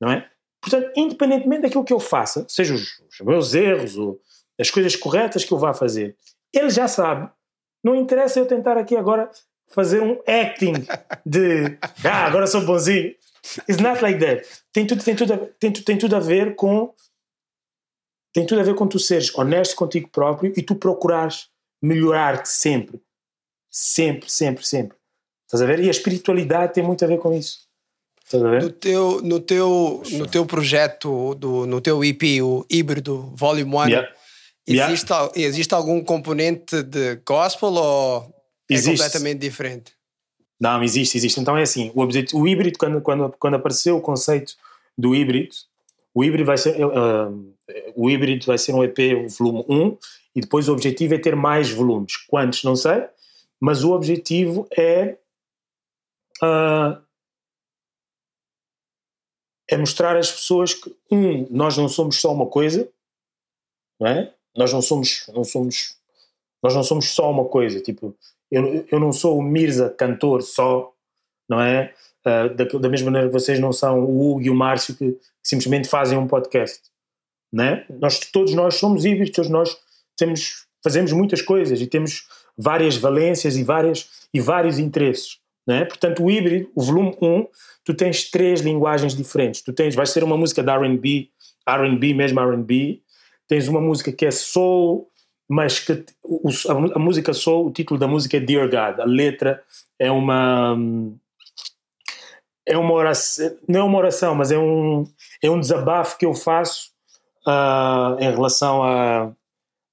S6: não é? Portanto, independentemente daquilo que eu faça, seja os, os meus erros ou as coisas corretas que eu vá fazer, Ele já sabe. Não interessa eu tentar aqui agora fazer um acting de [LAUGHS] ah, agora sou bonzinho. It's not like that. Tem tudo, tem tudo, a, tem, tem tudo a ver com tem tudo a ver com tu seres honesto contigo próprio e tu procurares melhorar-te sempre. Sempre, sempre, sempre. Estás a ver? E a espiritualidade tem muito a ver com isso. Estás a
S5: No
S6: ver?
S5: teu, no teu, no teu projeto, do, no teu EP, o híbrido Volume 1,
S6: Yeah. Yeah.
S5: existe, al- existe algum componente de gospel ou é
S6: Existe.
S5: completamente diferente?
S6: Não, existe, existe. Então é assim, o, objetivo, o híbrido, quando, quando, quando apareceu o conceito do híbrido, o híbrido vai ser, uh, o híbrido vai ser um EP um volume 1 e depois o objetivo é ter mais volumes. Quantos? Não sei, mas o objetivo é uh, é mostrar às pessoas que um, nós não somos só uma coisa, não é? Nós não somos, não somos, nós não somos só uma coisa, tipo, eu, eu não sou o Mirza cantor só, não é? Ah, da, da mesma maneira que vocês não são o Hugo e o Márcio que simplesmente fazem um podcast, não é? Nós, todos nós somos híbridos, todos nós temos, fazemos muitas coisas e temos várias valências e, várias, e vários interesses, não é? Portanto, o híbrido, o volume 1, tu tens três linguagens diferentes. Tu tens, vai ser uma música de R&B, R&B mesmo R&B, tens uma música que é soul, mas que o, a, a música soul, o título da música é Dear God, a letra é uma é uma oração, não é uma oração, mas é um é um desabafo que eu faço ah, em relação a,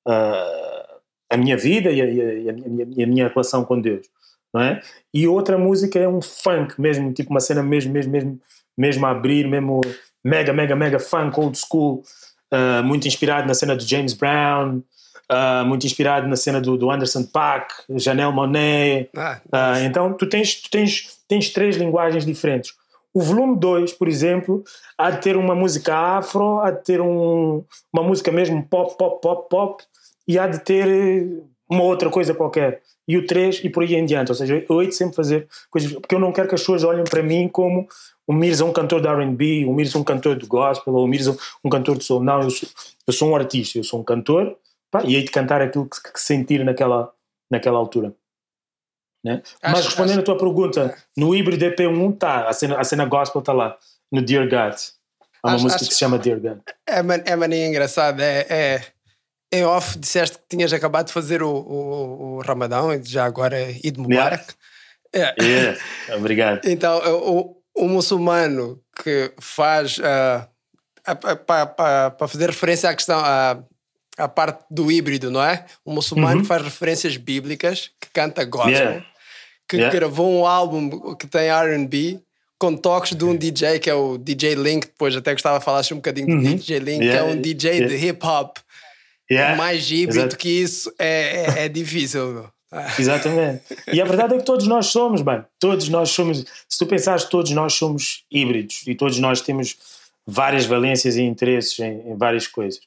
S6: a, a minha vida e a, e a- e a minha, minha relação com Deus, não é? E outra música é um funk mesmo, tipo uma cena mesmo, mesmo, mesmo, mesmo a abrir, mesmo mega, mega, mega funk, old school, ah, muito inspirado na cena do James Brown, ah, muito inspirado na cena do, do Anderson Paak, Janelle Monáe,
S5: Ah,
S6: ah, então tu tens, tu tens, tens três linguagens diferentes. O volume 2, por exemplo, há de ter uma música afro, há de ter um, uma música mesmo pop, pop, pop, pop, e há de ter uma outra coisa qualquer. E o 3 e por aí em diante. Ou seja, eu hei de sempre fazer coisas, porque eu não quero que as pessoas olhem para mim como o Mirza um cantor de R&B, o Mirza um cantor de gospel, ou o Mirza um cantor de soul. Não, eu sou, eu sou um artista, eu sou um cantor, pá, e hei de cantar aquilo que, que sentir naquela, naquela altura. Né? Mas
S5: Acho-
S6: respondendo
S5: acho-
S6: a tua pergunta, no híbrido EP1 está, a cena, a cena gospel está lá, no Dear God. Há uma
S5: Acho-
S6: música
S5: acho-
S6: que se chama Dear God.
S5: É, man, é mania engraçada. É, é, em off disseste que tinhas acabado de fazer o, o, o Ramadão e já agora Eid Mubarak. É.
S6: Yeah. Obrigado.
S5: Então, o, o muçulmano que faz para fazer referência à questão à, à parte do híbrido, não é? O muçulmano que faz referências bíblicas, que canta gospel,
S6: Uhum. Yeah.
S5: que
S6: Yeah.
S5: gravou um álbum que tem R&B com toques de um DJ que é o DJ Link, depois até gostava de falar um bocadinho do DJ Link,
S6: Uhum. Yeah.
S5: que é um DJ
S6: Yeah.
S5: de hip hop.
S6: Yeah.
S5: Mais híbrido
S6: Exato.
S5: que isso é, é, é difícil. meu. [LAUGHS]
S6: Exatamente. E a verdade é que todos nós somos, mano. Todos nós somos. Se tu pensares, todos nós somos híbridos e todos nós temos várias valências e interesses em, em várias coisas.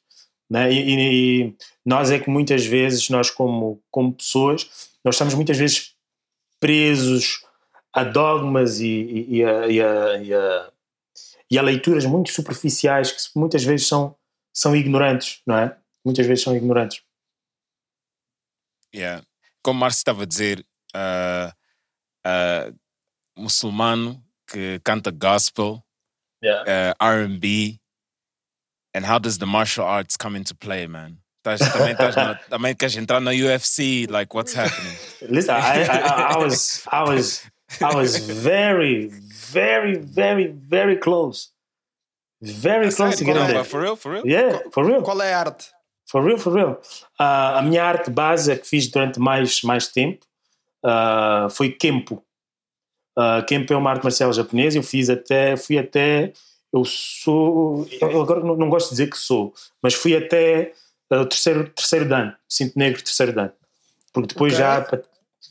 S6: Né? E, e- e nós é que muitas vezes, nós como, como pessoas, nós estamos muitas vezes presos a dogmas e, e- a, a- e a- e a leituras muito superficiais que muitas vezes são, são ignorantes, não é? Muitas vezes são ignorantes.
S1: Yeah. Como o Márcio estava a dizer, ah, ah, muçulmano que canta gospel,
S6: Yeah.
S1: uh, R&B, and how does the martial arts come into play, man? Tás- Também, estás na, [LAUGHS] também queres entrar na UFC, like what's happening? [LAUGHS]
S6: Listen, I, I, I, was, I was, I was very, very, very, very close, very close to get in
S1: Não,
S6: there.
S1: for real, for real?
S6: Yeah, for real,
S5: Qual é a arte?
S6: For real, for real. Ah, a minha arte base é que fiz durante mais, mais tempo ah, foi Kempo. Ah, Kempo é uma arte marcial japonesa. Eu fiz até, fui até, eu sou, eu agora não, não gosto de dizer que sou, mas fui até uh, o terceiro, terceiro dan, cinto negro, terceiro dan. Porque depois
S5: Ok.
S6: já,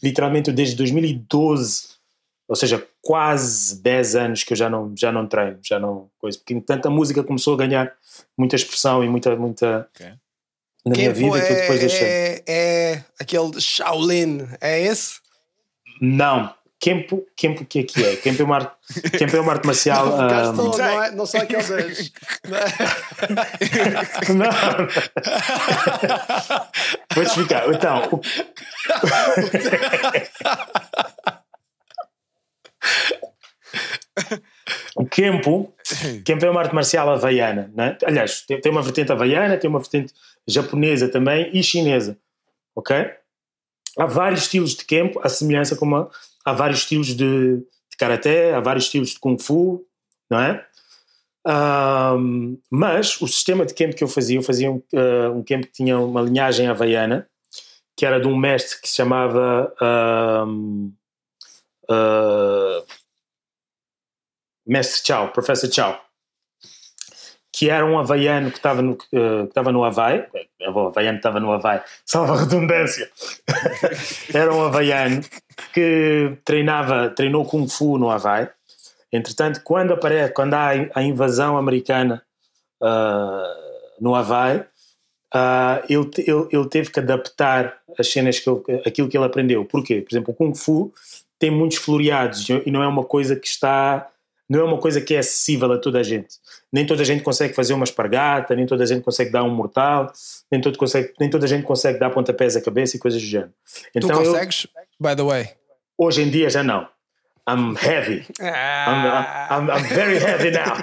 S6: literalmente, desde 2012, ou seja, quase 10 anos que eu já não, já não treino, já não coisa. Porque tanta música começou a ganhar muita expressão e muita, muita
S1: Ok.
S6: Na minha
S5: Kempo
S6: vida que eu depois
S5: é,
S6: deixei.
S5: é, é aquele Shaolin, é esse?
S6: Não. Kempo, Kempo, o que é que é? Kempo é uma arte, Kempo é uma arte marcial.
S5: Acaso
S6: ah,
S5: não, não, é, não são aqueles. [LAUGHS]
S6: Não. Vou-te explicar. Então, o... [LAUGHS] o Kempo, Kempo é uma arte marcial havaiana. Né? Aliás, tem, tem uma vertente havaiana, tem uma vertente japonesa também e chinesa. Ok? Há vários estilos de Kempo, a semelhança como há, há vários estilos de, de Karaté, há vários estilos de Kung Fu, não é? Ahm, mas o sistema de campo que eu fazia, eu fazia um, ah, um que tinha uma linhagem havaiana, que era de um mestre que se chamava ahm, ah, Mestre Chow, Professor Chow, que era um havaiano que estava no, ah, que estava no Havaí, o havaiano estava no Havaí, [LAUGHS] salva a redundância, [LAUGHS] era um havaiano que treinava, treinou Kung Fu no Havaí, Entretanto, quando aparece, quando há a invasão americana ah, no Havaí, ah, ele, ele, ele teve que adaptar as cenas que ele- aquilo que ele aprendeu. Porquê? Por exemplo, o Kung Fu tem muitos floreados e não é uma coisa que está não é uma coisa que é acessível a toda a gente. Nem toda a gente consegue fazer uma espargata, nem toda a gente consegue dar um mortal, nem, todo consegue, nem toda a gente consegue dar pontapés à cabeça e coisas do género.
S5: Tu
S6: Então, eu-
S5: consegues? By the way.
S6: hoje em dia já não. I'm heavy.
S5: Ah.
S6: I'm, I'm, I'm very heavy now.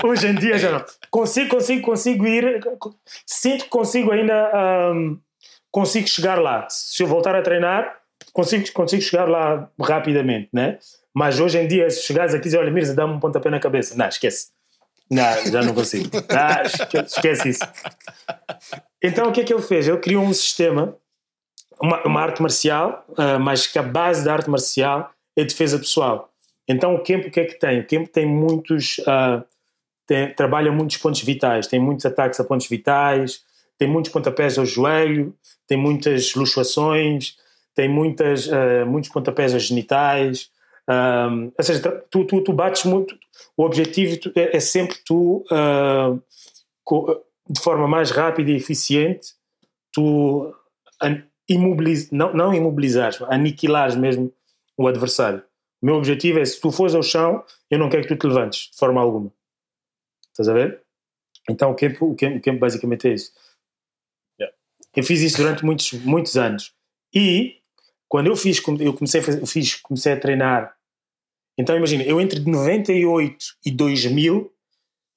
S6: [LAUGHS] Hoje em dia já não. Consigo, consigo, consigo ir. Sinto que consigo ainda. um, consigo chegar lá. Se eu voltar a treinar, consigo, consigo chegar lá rapidamente, né? Mas hoje em dia, se chegares aqui e dizer, olha, Mirza, dá-me um pontapé na cabeça. Não, esquece. Não, já não consigo. [LAUGHS] Ah, esquece, esquece isso. Então, o que é que ele fez? Ele criou um sistema uma, uma arte marcial, ah, mas que a base da arte marcial é defesa pessoal. Então o Kempo o que é que tem? O Kempo tem muitos, ah, tem- trabalha muitos pontos vitais, tem muitos ataques a pontos vitais, tem muitos pontapés ao joelho, tem muitas luxuações, tem muitas, ah, muitos pontapés aos genitais. ou seja, tu, tu, tu bates muito. O objetivo é, é sempre tu, co- de forma mais rápida e eficiente, tu imobiliz, não, não imobilizares, aniquilares mesmo o adversário. O meu objetivo é, se tu fores ao chão, eu não quero que tu te levantes, de forma alguma. Estás a ver? Então o campo, o campo, o campo basicamente é isso. Eu fiz isso durante muitos, muitos anos. E quando eu fiz, eu comecei a, fazer, fiz, comecei a treinar. Então imagina, eu entre 98 e 2000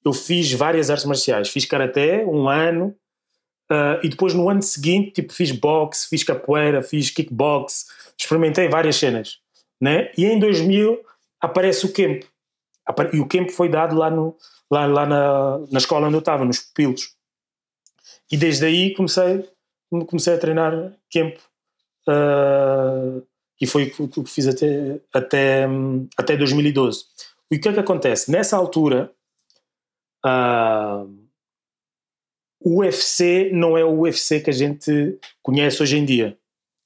S6: eu fiz várias artes marciais. Fiz karaté um ano, Uh, e depois no ano seguinte tipo fiz boxe, fiz capoeira, fiz kickbox, experimentei várias cenas, né? E em 2000 aparece o Apare- e o camp foi dado lá no lá, lá na, na escola onde eu estava, nos pupilos. E desde aí comecei comecei a treinar camp uh, e foi o que fiz até até até 2012. E o que é que acontece nessa altura? Uh, o UFC não é o UFC que a gente conhece hoje em dia.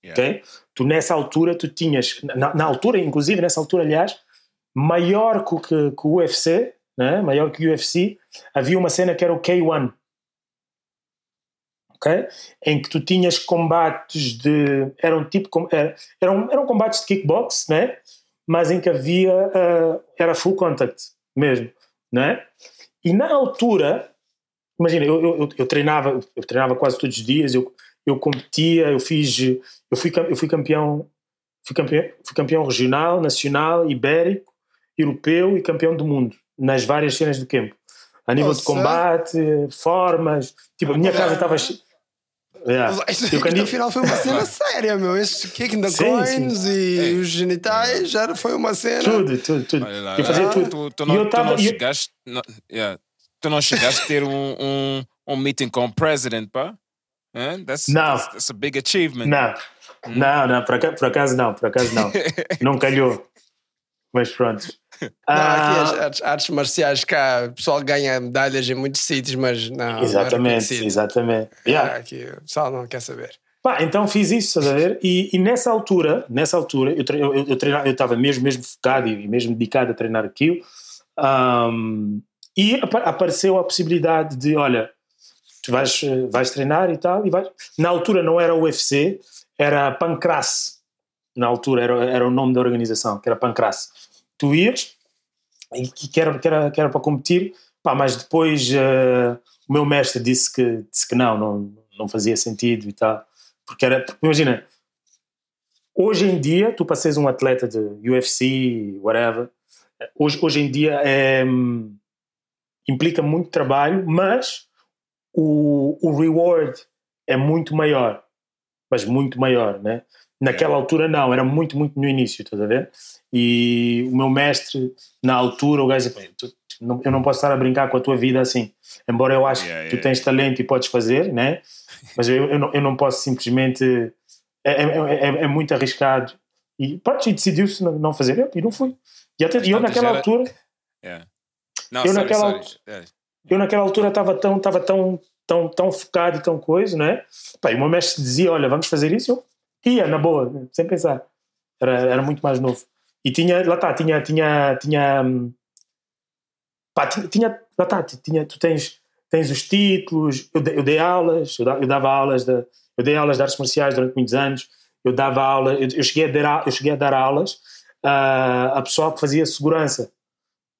S1: Yeah.
S6: ok? Tu nessa altura tu tinhas, na, na altura, inclusive nessa altura, aliás, maior que, o que, que o UFC, né? maior que o UFC, havia uma cena que era o K1. Ok? Em que tu tinhas combates de. Eram tipo. era- Eram, eram combates de kickbox, né? mas em que havia. ah, era full contact mesmo. Né? E na altura, imagina, eu, eu, eu- treinava, eu treinava quase todos os dias, eu, eu competia, eu fiz, eu fui, eu fui campeão, fui campeão, fui campeão regional, nacional, ibérico, europeu e campeão do mundo nas várias cenas do campo. A nível de
S5: Nossa.
S6: combate, formas, tipo, a minha casa estava che- Yeah.
S5: Isto, isto
S6: candi-
S5: afinal foi uma cena [LAUGHS] séria, meu. Este kick the
S6: Sim,
S5: coins e
S1: Ei.
S5: os genitais já foi uma cena.
S6: Tudo, tudo, tudo.
S1: Lá,
S6: Eu fazia
S1: ah,
S6: tudo.
S1: Tu, tu
S6: E
S1: não,
S6: eu
S1: tu
S6: tava-
S1: não
S6: e eu-
S1: chegaste. não- yeah. Tu não chegaste a ter um, um, um meeting com o president, pá? Eh? That's,
S6: Não.
S1: that's, that's a big achievement.
S6: Não, não, não, por acaso, por acaso não, por acaso não. [LAUGHS] Não calhou. Mas pronto.
S5: Não,
S6: Ah,
S5: aqui as artes, artes marciais cá, o pessoal ganha medalhas em muitos sítios, mas não. não é
S6: exatamente,
S5: reconhecido.
S6: exatamente.
S5: Ah,
S6: Yeah.
S5: Aqui o pessoal não quer saber.
S6: Pá, então fiz isso, estás a ver? E, e nessa altura, nessa altura, eu tre- eu eu treinava- eu estava mesmo, mesmo focado e mesmo dedicado a treinar aquilo. Ahm, e apa- apareceu a possibilidade de, olha, tu vais, eh, vais treinar e tal, e vais. Na altura não era o UFC, era a Pancrace. Na altura era, era o nome da organização, que era Pancrace. Tu ias, e que era, que era, que era para competir, pá, mas depois eh, o meu mestre disse que, disse que não, não, não fazia sentido e tal. Porque era, porque imagina, hoje em dia, tu para seres um atleta de UFC, whatever, hoje, hoje em dia é, implica muito trabalho, mas o, o reward é muito maior. Mas muito maior, né? Naquela altura não, era muito, muito no início, estás a ver? E o meu mestre, na altura, o gajo "Pá, tu- não- eu não posso estar a brincar com a tua vida assim. Embora eu acho
S1: Yeah,
S6: que tu
S1: yeah,
S6: tens talento e podes fazer, né? Mas eu, eu, não, eu não posso simplesmente. É, é, é, é muito arriscado. E pronto, e decidiu-se não fazer, e não fui. E, até, eu naquela
S1: era-
S6: altura,
S1: Yeah. Não,
S6: Eu
S1: sorry,
S6: naquela
S1: sorry.
S6: eu naquela altura estava tão, estava tão, tão, tão focado e tão coisa, né? Pá, e o meu mestre dizia: Olha, vamos fazer isso. Eu ia, na boa, sem pensar. Era, era muito mais novo. E tinha, lá está, tinha, tinha, tinha, hum, pá, tinha, lá está, tinha, tu tens, tens os títulos. Eu, dei- eu dei aulas, eu, eu dava aulas, de, eu dei aulas de artes marciais durante muitos anos. Eu dava aulas, eu, eu cheguei a dar, eu cheguei a dar aulas ah, a pessoal que fazia segurança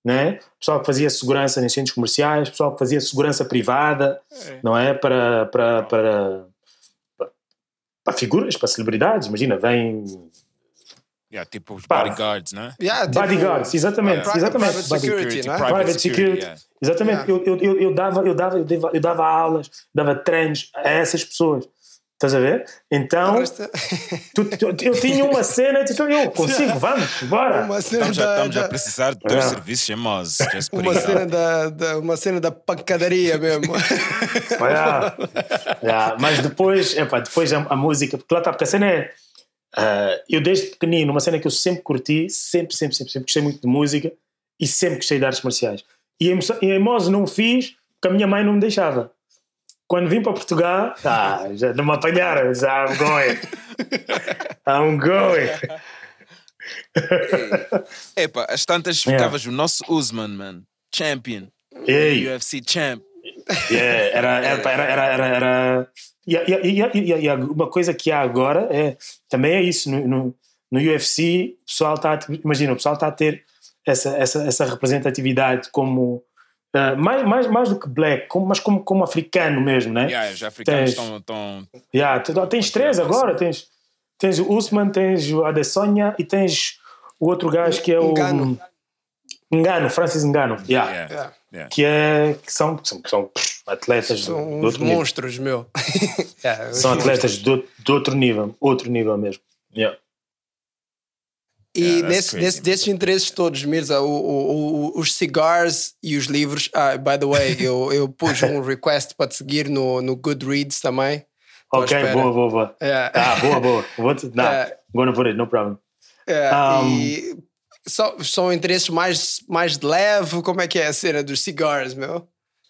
S6: né? pessoal que fazia segurança em centros comerciais, pessoal que fazia segurança privada, não é? Para, para, para, para, para figuras, para celebridades, imagina, vem
S1: Yeah, tipo os
S6: Pá.
S1: bodyguards, né?
S5: Yeah, tipo,
S6: bodyguards, exatamente,
S5: Private-
S6: exatamente.
S5: private security, não é?
S6: Private security.
S1: yeah.
S6: Exatamente,
S5: Yeah.
S6: eu, eu, eu, eu dava, eu, dava, eu, dava, eu dava aulas, dava treinos a essas pessoas. Estás a ver? Então, tu, tu- eu tinha uma cena e tu, eu consigo, vamos, bora.
S5: uma cena
S1: Estamos, a,
S5: da,
S1: estamos a precisar de teus
S6: É.
S1: serviços chamados.
S5: Uma cena da, da- uma cena da pancadaria mesmo. [LAUGHS]
S6: Yeah. Yeah. Mas depois, epá, depois a, a música, porque lá está, porque a cena é. Ah, eu desde pequenino, uma cena que eu sempre curti, sempre, sempre, sempre, sempre gostei muito de música e sempre gostei de artes marciais. E em, em Mose não fiz porque a minha mãe não me deixava. Quando vim para Portugal, ah, [LAUGHS] já não me apanharam, já I'm going. [LAUGHS] I'm going.
S1: Epa, as tantas
S6: Yeah.
S1: ficavas o nosso Usman, man. Champion.
S6: Ei,
S1: UFC champ.
S6: Yeah, era, era, era, era, era, era- E, e, e, e, e uma coisa que há agora é também é isso no, no, no UFC o pessoal está a- imagina o pessoal está a ter essa, essa, essa representatividade como ah, mais, mais, mais do que black como, mas como, como africano mesmo né
S1: Yeah, os africanos
S6: Tens-
S1: estão. estão-
S6: yeah, tens três agora tens, tens o Usman tens o Adesanya e tens o outro gajo que é o
S5: Ngannou.
S6: Engano Francis Engano yeah,
S1: Yeah.
S5: Yeah.
S1: Yeah.
S6: que é que são, são, são atletas de-
S5: São
S6: de
S5: uns
S6: outro nível.
S5: monstros, meu. Yeah, os [LAUGHS]
S6: São atletas de, outro- de outro nível, outro nível mesmo. Yeah.
S5: E
S1: Yeah,
S5: desse-
S1: man.
S5: desses interesses todos, Mirza, o, o- o- os cigars e os livros. Ah, by the way, eu, eu pus um request para te seguir no, no Goodreads também.
S6: Ok, boa, boa, boa.
S5: É.
S6: Ah, boa, boa. Vou te, não,
S5: É.
S6: gonna put it, no problem.
S5: É,
S6: Um,
S5: e só- são interesses mais, mais de leve? Como é que é a cena dos cigars, meu?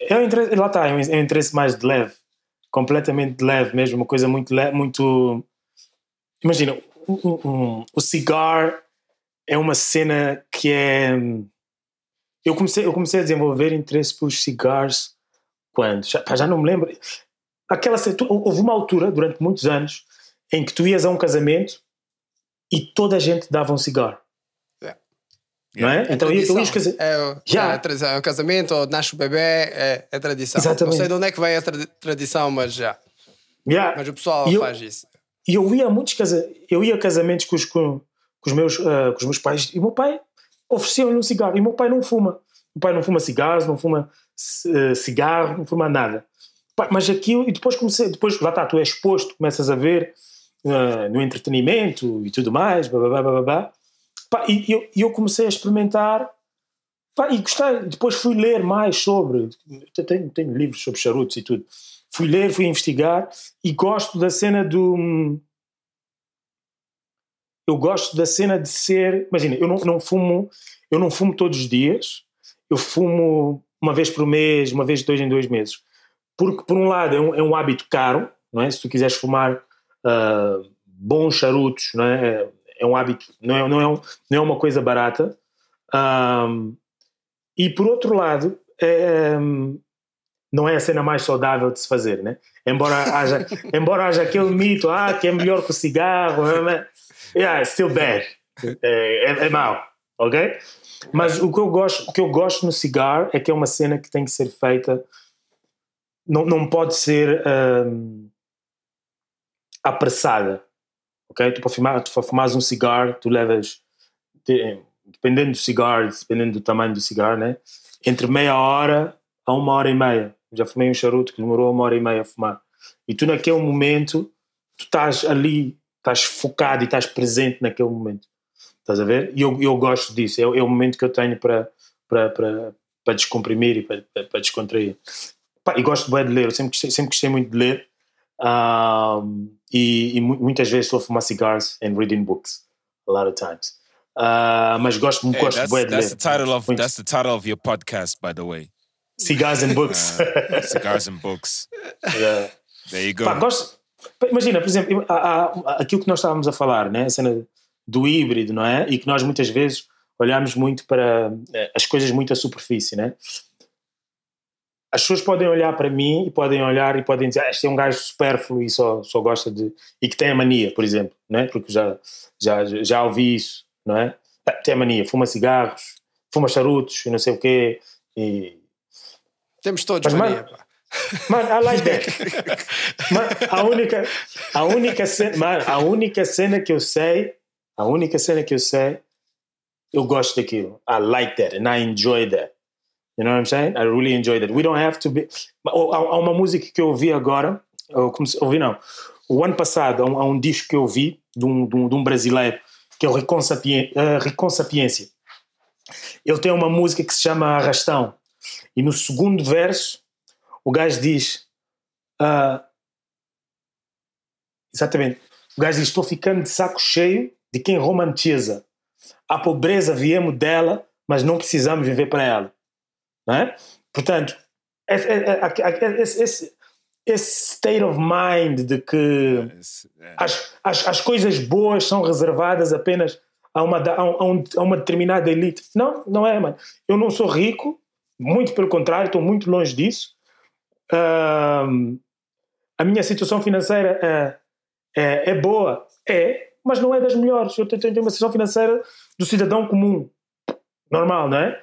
S6: É um lá está, é é mais de leve, completamente de leve mesmo, uma coisa muito leve, muito. Imagina, um- um- o cigar é uma cena que é. Eu comecei, eu comecei a desenvolver interesse pelos cigars quando? Já, já não me lembro. Aquela, houve uma altura, durante muitos anos, em que tu ias a um casamento e toda a gente dava um cigarro. Não é? então eu, eu
S5: Tradição.
S6: ia casar.
S5: É, o-
S6: Já.
S5: é tradição, é o casamento, ou nasce o bebê, é, é tradição.
S6: Exatamente.
S5: Não sei de onde é que vem a tra- tradição, mas já.
S6: Yeah.
S5: Mas o pessoal
S6: eu-
S5: faz isso.
S6: E eu ia a muitos casa eu ia a casamentos com os, com, com os meus, ah, com os meus pais e o meu pai oferecia-lhe um cigarro e o meu pai não fuma. O pai não fuma cigarros, não fuma eh, cigarro, não fuma nada. Mas aquilo, e depois comecei, depois lá está, tu és exposto, começas a ver ah, no entretenimento e tudo mais, blá, blá, blá, blá, blá. Pá, e eu, eu comecei a experimentar pá, e gostei. Depois fui ler mais sobre, tenho, tenho livros sobre charutos e tudo. Fui ler, fui investigar e gosto da cena do. eu gosto da cena de ser. Imagina, eu não, não fumo, eu não fumo todos os dias, eu fumo uma vez por mês, uma vez de dois em dois meses. Porque, por um lado, é um, é um hábito caro, não é? Se tu quiseres fumar uh, bons charutos, não é? É, é um hábito, não é, não é, um, não é uma coisa barata. Um, e, por outro lado, é, não é a cena mais saudável de se fazer, né? Embora haja, [LAUGHS] embora haja aquele mito, ah, que é melhor que o cigarro, yeah, still bad, é, é, é mau, ok? Mas o que eu gosto, o que eu gosto no cigarro é que é uma cena que tem que ser feita, não, não pode ser um, apressada, ok? Tu para fumar, tu para um cigarro, tu levas, dependendo do cigarro, dependendo do tamanho do cigarro, né? Entre meia hora a uma hora e meia. Já fumei um charuto que demorou uma hora e meia a fumar. E tu naquele momento, tu estás ali, estás focado e estás presente naquele momento. Estás a ver? E eu, eu gosto disso. É, é o momento que eu tenho para, para, para, para descomprimir e para, para descontrair. Pá, e gosto bem de ler. Eu sempre gostei, sempre gostei muito de ler. Um, e, e, muitas vezes estou a fumar cigars and reading books. A lot of times. Uh, mas gosto, hey, gosto
S1: that's,
S6: de
S1: that's
S6: ler.
S1: The title of, that's the title of your podcast, by the way.
S6: Cigars and books.
S1: Uh, [LAUGHS] cigars and books. [LAUGHS]
S6: Yeah.
S1: There you go.
S6: Pá, gosto, imagina, por exemplo, há, há, aquilo que nós estávamos a falar, né? a cena do híbrido, não é? E que nós muitas vezes olhamos muito para eh, as coisas muito à superfície, né? As pessoas podem olhar para mim e podem olhar e podem dizer, ah, este é um gajo supérfluo e só, só gosta de. e que tem a mania, por exemplo, não é? Porque já, já, já ouvi isso, não é? Ah, tem a mania, fuma cigarros, fuma charutos e não sei o quê. E...
S5: Temos todos
S6: Mas,
S5: mania,
S6: mano,
S5: pá. [LAUGHS]
S6: Man, I like that. [LAUGHS] Man, a única, a única cena, man, a única cena que eu sei, a única cena que eu sei, eu gosto daquilo. I like that and I enjoy that. You know what I'm saying? I really enjoy that. We don't have to be. Há, uma música que eu ouvi agora, ou comecei, ouvi não, o ano passado, há um, há um disco que eu ouvi de um, de um, de um brasileiro, que é o uh, Ricon Sapiência. Ele tem uma música que se chama Arrastão. E no segundo verso, o gajo diz. Uh, exatamente. O gajo diz: Estou ficando de saco cheio de quem romantiza. A pobreza viemos dela, mas não precisamos viver para ela. É? Portanto, esse, esse, esse state of mind de que as, as, as coisas boas são reservadas apenas a uma, a, um, a uma determinada elite. Não, não é, mano. Eu não sou rico, muito pelo contrário, estou muito longe disso. Uh, a minha situação financeira é, é, é, boa, é, mas não é das melhores. Eu tenho, tenho uma situação financeira do cidadão comum, normal, não é?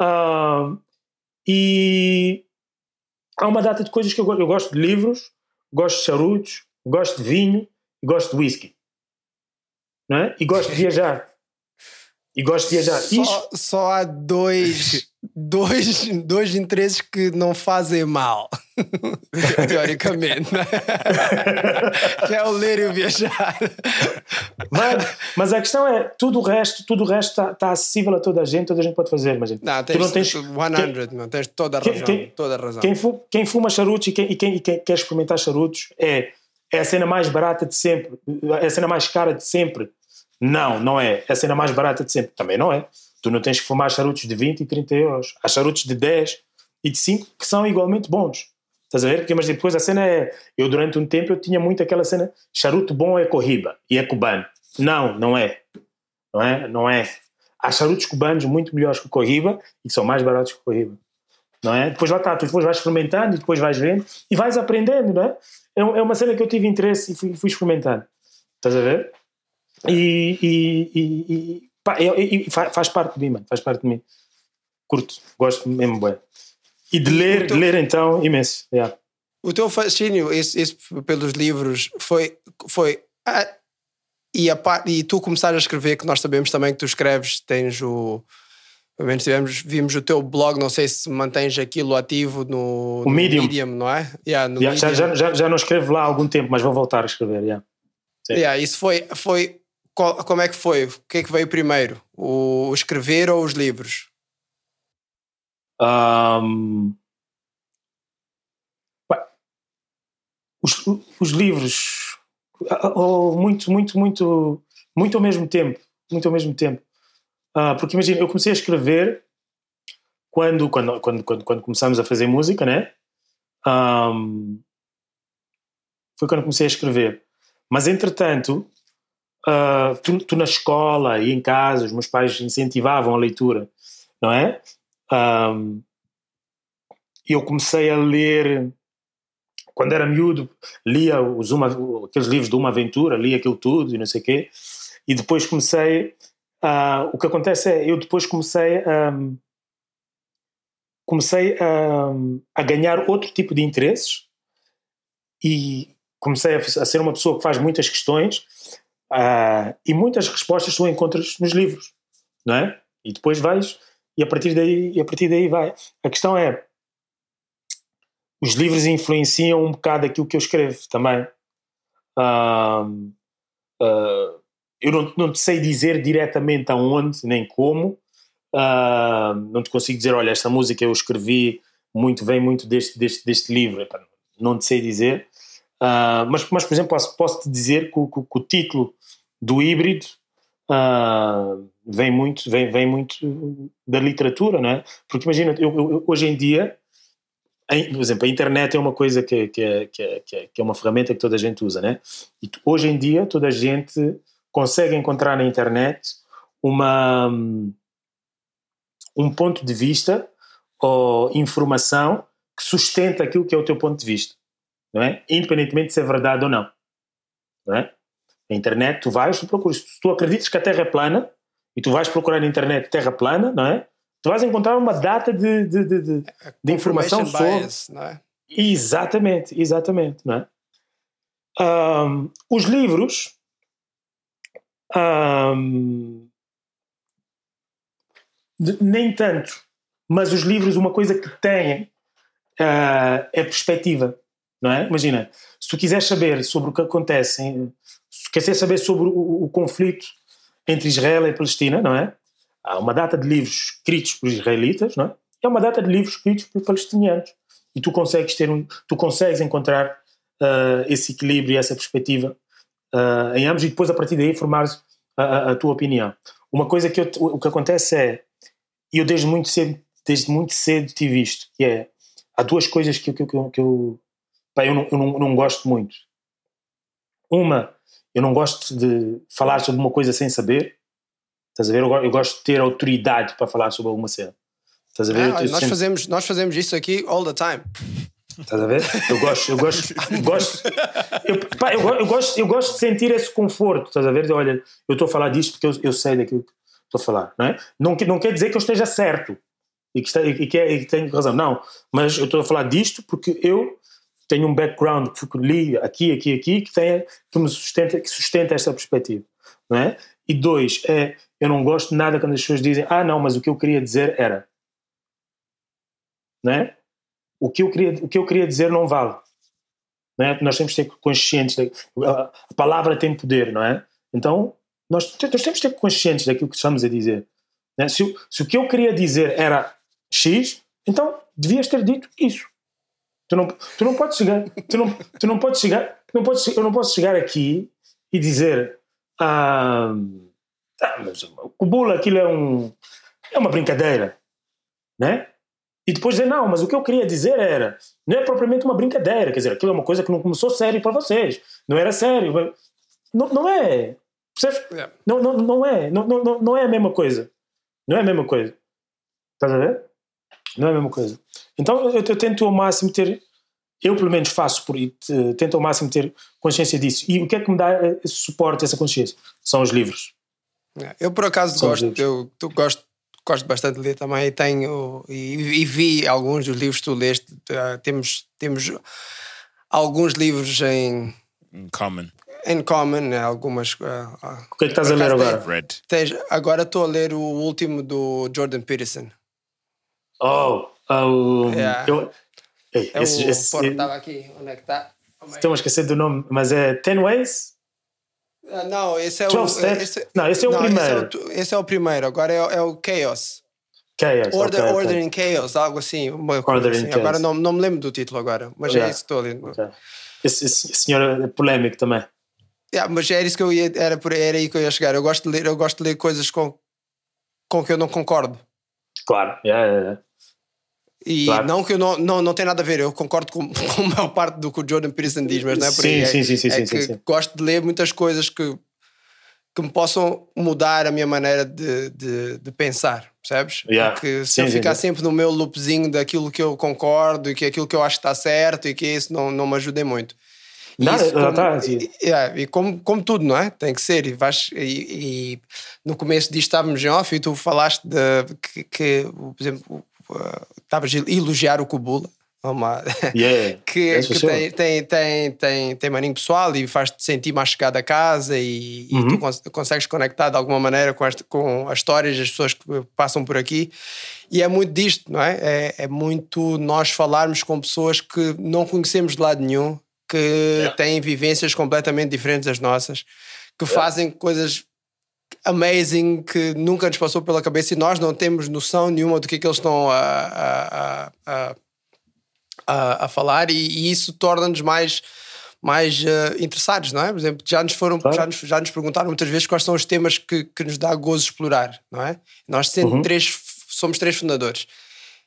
S6: Uh, e há uma data de coisas que eu gosto. Eu gosto de livros, gosto de charutos, gosto de vinho gosto de whisky. Não é? E gosto de [LAUGHS] viajar. E gosto de viajar.
S5: Só,
S6: Isto-
S5: só há dois, [LAUGHS] dois, [LAUGHS] dois interesses que não fazem mal, [LAUGHS] teoricamente, né? [LAUGHS] que é o ler e o viajar.
S6: Mano, mas a questão é, tudo o resto, tudo o resto está tá acessível a toda a gente, toda a gente pode fazer, mas
S5: Não,
S6: tu
S5: tens,
S6: não tens
S5: 100, não, tens toda a
S6: Quem-
S5: razão.
S6: quem-
S5: toda a razão.
S6: quem, quem fuma charutos e quem, e quem- e quem quer experimentar charutos é, é a cena mais barata de sempre, é a cena mais cara de sempre. Não, não é. É a cena mais barata de sempre. Também não é. Tu não tens que fumar charutos de 20 e 30 euros. Há charutos de 10 e de 5 que são igualmente bons. Estás a ver? Porque, mas depois a cena é. Eu, durante um tempo, eu tinha muito aquela cena: charuto bom é corriba e é cubano. Não, não é. Não é? Não é. Há charutos cubanos muito melhores que o corriba e que são mais baratos que o corriba. Não é? Depois lá está, tu depois vais experimentando e depois vais vendo e vais aprendendo, não é? É é uma cena que eu tive interesse e fui, fui experimentando. Estás a ver? E, e, e, e, pá, fa- faz parte de mim, mano. Faz parte de mim. Curto, gosto mesmo, bem. E de ler, de ler então, imenso. Yeah.
S5: O teu fascínio esse, esse pelos livros foi. foi ah, e, a, e tu começares a escrever, que nós sabemos também que tu escreves, tens o. Pelo menos tivemos, vimos o teu blog, não sei se mantens aquilo ativo no,
S6: O
S5: no
S6: Medium.
S5: não é? Yeah,
S6: Yeah, já,
S5: Medium.
S6: já, já, já não escrevo lá há algum tempo, mas vou voltar a escrever. Yeah. Sim.
S5: Yeah, isso foi, foi. Qual- Como é que foi? O que é que veio primeiro? O, escrever ou os livros?
S6: Pá, os, os livros, ah, oh, muito, muito, muito. muito ao mesmo tempo, muito ao mesmo tempo. Ah, porque imagina, eu comecei a escrever quando, quando, quando, quando, quando começámos a fazer música, né? Ahm, foi quando comecei a escrever. Mas entretanto, ah, tu, tu na escola e em casa, os meus pais incentivavam a leitura, não é? Ahm, eu comecei a ler quando era miúdo, lia os uma, aqueles livros de uma aventura, lia aquilo tudo e não sei o quê, e depois comecei. ah, o que acontece é, eu depois comecei a. comecei a, a ganhar outro tipo de interesses e comecei a, a ser uma pessoa que faz muitas questões ah, e muitas respostas tu encontras nos livros, não é? E depois vais e a partir daí, a partir daí vai. A questão é, os livros influenciam um bocado aquilo que eu escrevo também. Ah, eu não, não te sei dizer diretamente aonde nem como. Ah, não te consigo dizer, olha, esta música eu escrevi muito, vem muito deste, deste, deste livro. Não te sei dizer. Ah, mas, mas, por exemplo, posso, te dizer que, o- que que o título do híbrido ah, vem, muito, vem, vem muito da literatura, não é? Porque imagina, eu, eu- hoje em dia por exemplo, a internet é uma coisa que, é- que, é- que, é- que é uma ferramenta que toda a gente usa, né? E hoje em dia toda a gente consegue encontrar na internet uma, um ponto de vista ou informação que sustenta aquilo que é o teu ponto de vista, não é? Independentemente de ser verdade ou não, não é? A internet, tu vais, tu procuras, se tu acreditas que a Terra é plana e tu vais procurar na internet Terra plana, não é? Tu vais encontrar uma data de, de, de, de, de informação sobre.
S5: bias, não é?
S6: Exatamente, exatamente. Não é? Ahm, os livros. de- nem tanto, mas os livros, uma coisa que têm ah, é perspectiva. Não é? Imagina, se tu quiseres saber sobre o que acontece, em- se quiseres saber sobre o, o conflito entre Israel e Palestina, não é? Há uma data de livros escritos por israelitas, não é? Há uma data de livros escritos por palestinianos e tu consegues ter um, tu consegues encontrar ah, esse equilíbrio e essa perspectiva ah, em ambos e depois a partir daí formares a, a- a tua opinião. Uma coisa que eu, o que acontece é eu desde muito cedo desde muito cedo tive visto que é há duas coisas que, que, que, que eu pá, eu, não, eu não, não gosto muito. Uma, eu não gosto de falar sobre uma coisa sem saber. Estás a ver? Eu, eu gosto de ter autoridade para falar sobre alguma cena. Estás a ver?
S5: Olha, nós,
S6: sempre-
S5: fazemos, nós fazemos isso aqui all the time.
S6: Estás a ver? Eu gosto, eu gosto, eu gosto, eu, pá, eu, eu gosto, eu gosto de sentir esse conforto, estás a ver? De, olha, eu estou a falar disto porque eu, eu sei daquilo que estou a falar, não é? Não, não quer dizer que eu esteja certo e que, está, e que, é- e que tenho razão, não. Mas eu estou a falar disto porque eu tenho um background que li aqui, aqui, aqui, que, tem, que me sustenta, que sustenta esta perspectiva, não é? E dois, é, eu não gosto nada quando as pessoas dizem, ah, não, mas o que eu queria dizer era, não é? o que eu queria, o que eu queria dizer não vale. Não é? Nós temos de ter conscientes, de- a palavra tem poder, não é? Então, nós, nós temos de ter conscientes daquilo que estamos a dizer. é? Se, se o que eu queria dizer era X, então devias ter dito isso. Tu não, tu não podes chegar, tu não, tu não podes chegar, não podes, eu não posso chegar aqui e dizer ah, ah, mas o bula aquilo é um é uma brincadeira, né? E depois dizer, não, mas o que eu queria dizer era, não é propriamente uma brincadeira, quer dizer, aquilo é uma coisa que não começou sério para vocês, não era sério, não, não é, percebes?
S5: Yeah.
S6: Não, não, não é, não, não- não é a mesma coisa, não é a mesma coisa, estás a ver? Não é a mesma coisa. Então eu, eu tento ao máximo ter, eu pelo menos faço por e te- tento ao máximo ter consciência disso. E o que é que me dá eh, esse suporte, essa consciência? São os livros.
S5: Yeah. Eu por acaso
S6: São os
S5: gosto, eu tu gosto, gosto bastante de ler também e tenho e, e vi alguns dos livros que tu leste. Ah, temos, temos alguns livros em,
S1: In common.
S5: em common, né, algumas. ah, ah,
S6: O que é que estás a ler agora?
S5: Tens- agora estou a ler o último do Jordan Peterson.
S6: Oh, oh
S5: Yeah.
S6: eu, Ei,
S5: É
S6: esse,
S5: o.
S6: esse-
S5: porra, estava aqui. Onde é que está?
S6: Estou a esquecer do nome, mas é Ten Ways?
S5: Ah, não, esse é o.
S6: 12 Steps?
S5: Esse,
S6: Não, esse é o
S5: Esse é
S6: primeiro.
S5: o, esse é o primeiro, agora é, o- é o Chaos.
S6: Chaos.
S5: Order,
S6: ok, ok.
S5: Order in Chaos, algo assim.
S6: Order in
S5: assim. Agora
S6: Chaos.
S5: não, não me lembro do título agora, mas
S6: Yeah.
S5: é isso que estou a ler.
S6: Ok. Esse, esse senhor é polémico também.
S5: Yeah, mas era isso que eu ia, era, por, era aí que eu ia chegar. Eu gosto de ler, eu gosto de ler coisas com, com que eu não concordo.
S6: Claro, yeah, yeah, yeah.
S5: E
S6: Claro.
S5: não que eu não, não, não tem nada a ver, eu concordo com, [LAUGHS] com a maior parte do que o Jordan Peterson diz, mas não é por aí.
S6: Sim,
S5: é,
S6: sim, sim, sim,
S5: é
S6: sim,
S5: que
S6: sim, sim.
S5: gosto de ler muitas coisas que, que me possam mudar a minha maneira de, de, de pensar, percebes?
S6: Yeah.
S5: Porque se
S6: Sim,
S5: eu ficar sempre no meu loopzinho daquilo que eu concordo e que aquilo que eu acho que está certo e que isso não, não me ajuda muito. E
S6: Não,
S5: isso como-
S6: tá,
S5: e- yeah, e como, como tudo, não é? Tem que ser. E, vais, e, e no começo disto estávamos em off e tu falaste de, que, que, por exemplo, uh, estavas a elogiar o Kubula. Uma, [LAUGHS]
S6: Yeah, [LAUGHS]
S5: que, que tem, tem, tem, tem, tem maninho pessoal e faz-te sentir mais chegado a casa e, e
S6: Uhum.
S5: tu cons- consegues conectar de alguma maneira com, esta, com as histórias das pessoas que passam por aqui. E é muito disto, não é? É, é muito nós falarmos com pessoas que não conhecemos de lado nenhum, que têm vivências completamente diferentes das nossas, que fazem coisas amazing que nunca nos passou pela cabeça e nós não temos noção nenhuma do que é que eles estão a, a, a, a, a, falar e, e isso torna-nos mais mais eh, interessados, não é? Por exemplo, já nos foram
S6: Claro.
S5: já, nos, já nos perguntaram muitas vezes quais são os temas que, que nos dá gozo explorar, não é? Nós sendo
S6: Uhum.
S5: três somos três fundadores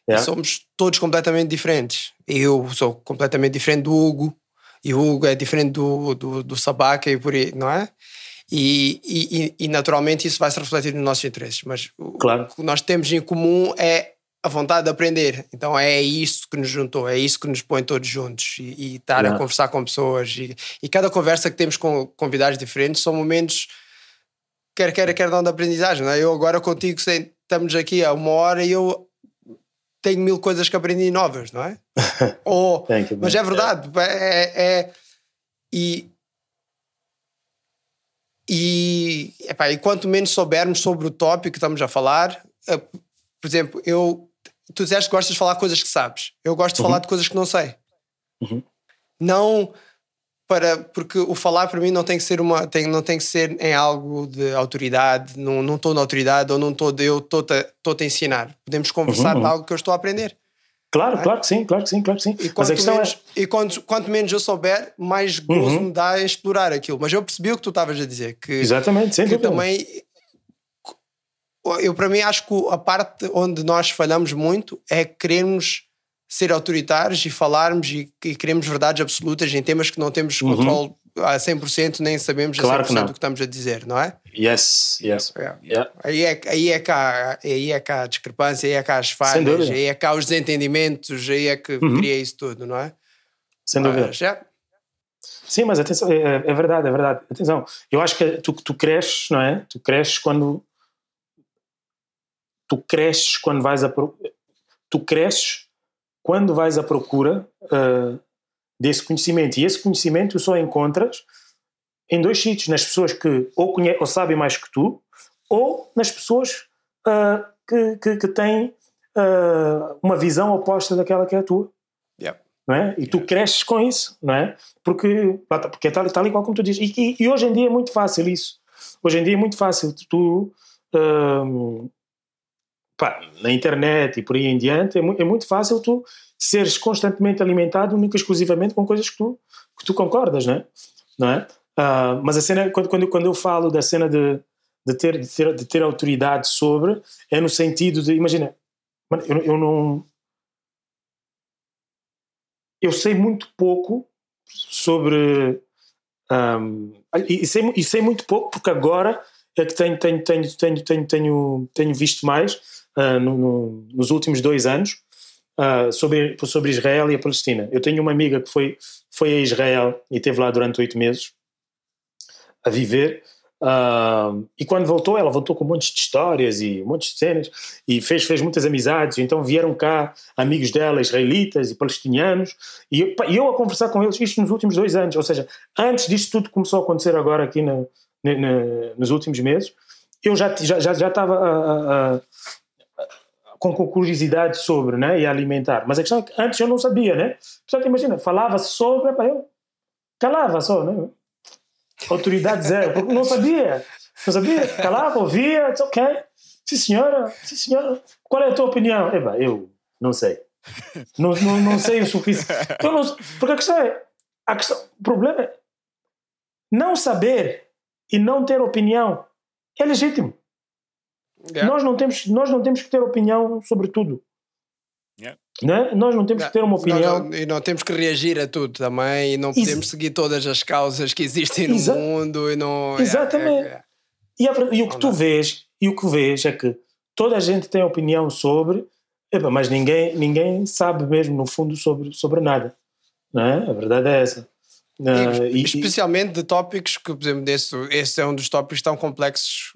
S6: Yeah.
S5: somos todos completamente diferentes. Eu sou completamente diferente do Hugo e o Hugo é diferente do, do, do Sabaca e por aí, não é? E, e, e- naturalmente isso vai se refletir nos nossos interesses. Mas o,
S6: Claro.
S5: o que nós temos em comum é a vontade de aprender. Então é isso que nos juntou, é isso que nos põe todos juntos e, e estar a
S6: Yeah.
S5: conversar com pessoas. E, e cada conversa que temos com convidados diferentes são momentos, quer quer quer não de aprendizagem. Não é? Eu agora contigo sei, estamos aqui há uma hora e eu tenho mil coisas que aprendi novas, não é? [LAUGHS] Ou, mas é verdade, é, é- e e, epá, e quanto menos soubermos sobre o tópico que estamos a falar, eh, por exemplo, eu tu disseste que gostas de falar coisas que sabes. Eu gosto de falar de coisas que não sei.
S6: Uhum.
S5: Não para porque o falar para mim não tem que ser uma tem, não tem que ser em algo de autoridade, não não estou na autoridade ou não estou eu estou a ensinar. Podemos conversar
S6: Uhum.
S5: de algo que eu estou a aprender.
S6: Claro, claro que sim, claro que sim, claro que sim.
S5: E
S6: Mas
S5: quanto,
S6: a
S5: menos,
S6: é.
S5: e quanto, quanto menos eu souber, mais gozo
S6: Uhum.
S5: me dá em explorar aquilo. Mas eu percebi o que tu estavas a dizer, que,
S6: Exatamente, sem
S5: que também. Eu, para mim, acho que a parte onde nós falhamos muito é querermos ser autoritários e falarmos e, e queremos verdades absolutas em temas que não temos
S6: Uhum.
S5: A 100%, nem sabemos
S6: Claro
S5: a
S6: que
S5: 100%
S6: não.
S5: do que estamos a dizer, não é?
S6: Yes, yes.
S5: É.
S6: Yeah.
S5: Aí é, aí, é cá, aí é cá a discrepância, aí é cá as falhas,
S6: dúvida.
S5: aí é cá os desentendimentos, aí é que
S6: Uhum.
S5: cria isso tudo, não é?
S6: Sem dúvida.
S5: Mas, é.
S6: Sim, mas atenção, é, é verdade, é verdade. Atenção, eu acho que tu, tu cresces, não é? Tu cresces quando. Tu cresces quando vais a. Tu cresces quando vais à procura ah, desse conhecimento. E esse conhecimento tu só encontras em dois sítios: nas pessoas que ou, conhe ou sabem mais que tu, ou nas pessoas ah, que, que, que têm ah, uma visão oposta daquela que é a tua
S5: Yeah.
S6: não é? E tu cresces com isso, não é? Porque, tá- porque é tal, tal e qual como tu dizes. E, e- e hoje em dia é muito fácil isso. Hoje em dia é muito fácil tu, hum, pá, na internet e por aí em diante, é, mu- é muito fácil tu seres constantemente alimentado única e exclusivamente com coisas que tu, que tu concordas, não é? Não é? Ah, mas a cena, quando, quando, quando eu falo da cena de, de, ter, de, ter, de ter autoridade sobre, é no sentido de, imagina, eu, eu não eu sei muito pouco sobre um, e, e sei, e sei muito pouco porque agora é que tenho, tenho, tenho, tenho, tenho, tenho, tenho visto mais ah, no- no- nos últimos dois anos ah, sobre, sobre Israel e a Palestina. Eu tenho uma amiga que foi, foi a Israel e esteve lá durante oito meses a viver. ah, e quando voltou, ela voltou com um monte de histórias e um monte de cenas e fez, fez muitas amizades. Então vieram cá amigos dela, israelitas e palestinianos, e eu, e eu a conversar com eles isto nos últimos dois anos. Ou seja, antes disto tudo começou a acontecer agora aqui na- na- na- nos últimos meses, eu já já, já, já estava a- a- com, curiosidade sobre né, e alimentar. Mas a questão é que antes eu não sabia, né? Portanto, imagina, falava sobre, eu calava só, né? Autoridade zero, porque não sabia. Não sabia, calava, ouvia, ok. Sim, senhora, sim, senhora. Qual é a tua opinião? Epá, eu não sei. Não, não, não sei o suficiente. Eu não- porque a questão é, a questão, o problema é, não saber e não ter opinião é legítimo.
S5: Yeah.
S6: Nós, não temos, nós não temos que ter opinião sobre tudo.
S1: Yeah.
S6: Né? Nós não temos que ter uma opinião.
S5: Não, não, e não temos que reagir a tudo também e não podemos seguir todas as causas que existem no
S6: Exa-
S5: mundo e não.
S6: Exatamente.
S5: é, é,
S6: E, e o que
S5: Não
S6: tu vês, e o que vês é que toda a gente tem opinião sobre, epa, mas ninguém, ninguém sabe mesmo no fundo sobre, sobre nada. Não é? A verdade é essa. Ah,
S5: E,
S6: e-
S5: especialmente de tópicos que, por exemplo, desse, esse é um dos tópicos tão complexos.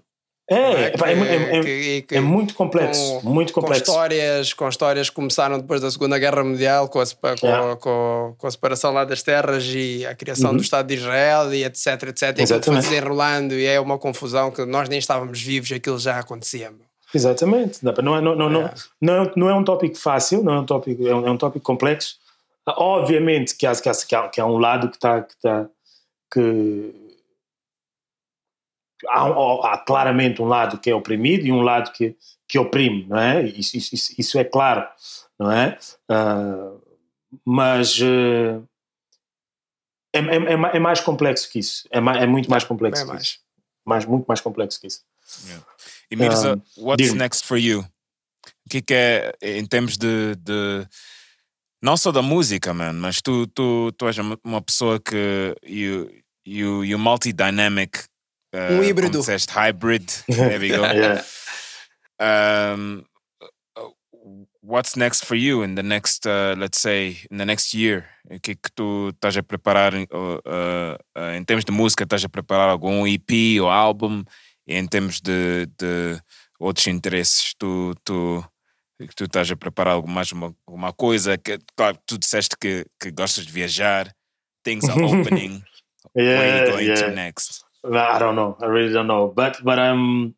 S6: É,
S5: é?
S6: epá, é,
S5: Que-
S6: é- é-
S5: que- e que-
S6: é muito complexo.
S5: com-
S6: muito
S5: com
S6: complexo.
S5: histórias, com histórias que começaram depois da Segunda Guerra Mundial, com a, com, com- com a separação lá das terras e a criação do Estado de Israel e etc, etc. E aquilo foi
S6: Uhum. Exatamente.
S5: desenrolando e é uma confusão que nós nem estávamos vivos, aquilo já acontecia.
S6: Exatamente. Não é, não, não,
S5: É.
S6: não, é- não é um tópico fácil, não é um tópico, é um, é um tópico complexo. Ah, Obviamente que há, que há, que há, um lado que está que, tá, que há, há claramente um lado que é oprimido e um lado que, que oprime, não é? Isso, isso, isso, é claro, não é? Ah, mas eh, é, é, é é mais complexo que isso. É, ma- é muito mais complexo
S5: É
S6: que
S5: mais.
S6: isso. Mais, muito mais complexo que isso.
S1: E Mirza,
S6: Um,
S1: what's
S6: diga-me.
S1: next for you? O que, que é em termos de, de- não só da música, man, mas tu, tu, tu és uma, uma pessoa que you, you, you multi-dynamic. Uh,
S5: Um híbrido.
S1: Como disseste, hybrid. There we go. [LAUGHS]
S6: Yeah.
S1: um, what's next for you in the next, uh, let's say, in the next year? O que é que tu estás a preparar uh, uh, em termos de música? Estás a preparar algum EP ou álbum? E em termos de, de outros interesses, tu, tu, tu estás a preparar mais uma, uma coisa que, claro, tu disseste que, que gostas de viajar, things are [LAUGHS] opening. Where are you
S6: Yeah,
S1: going to
S6: yeah.
S1: next?
S6: I don't know. I really don't know. But but I'm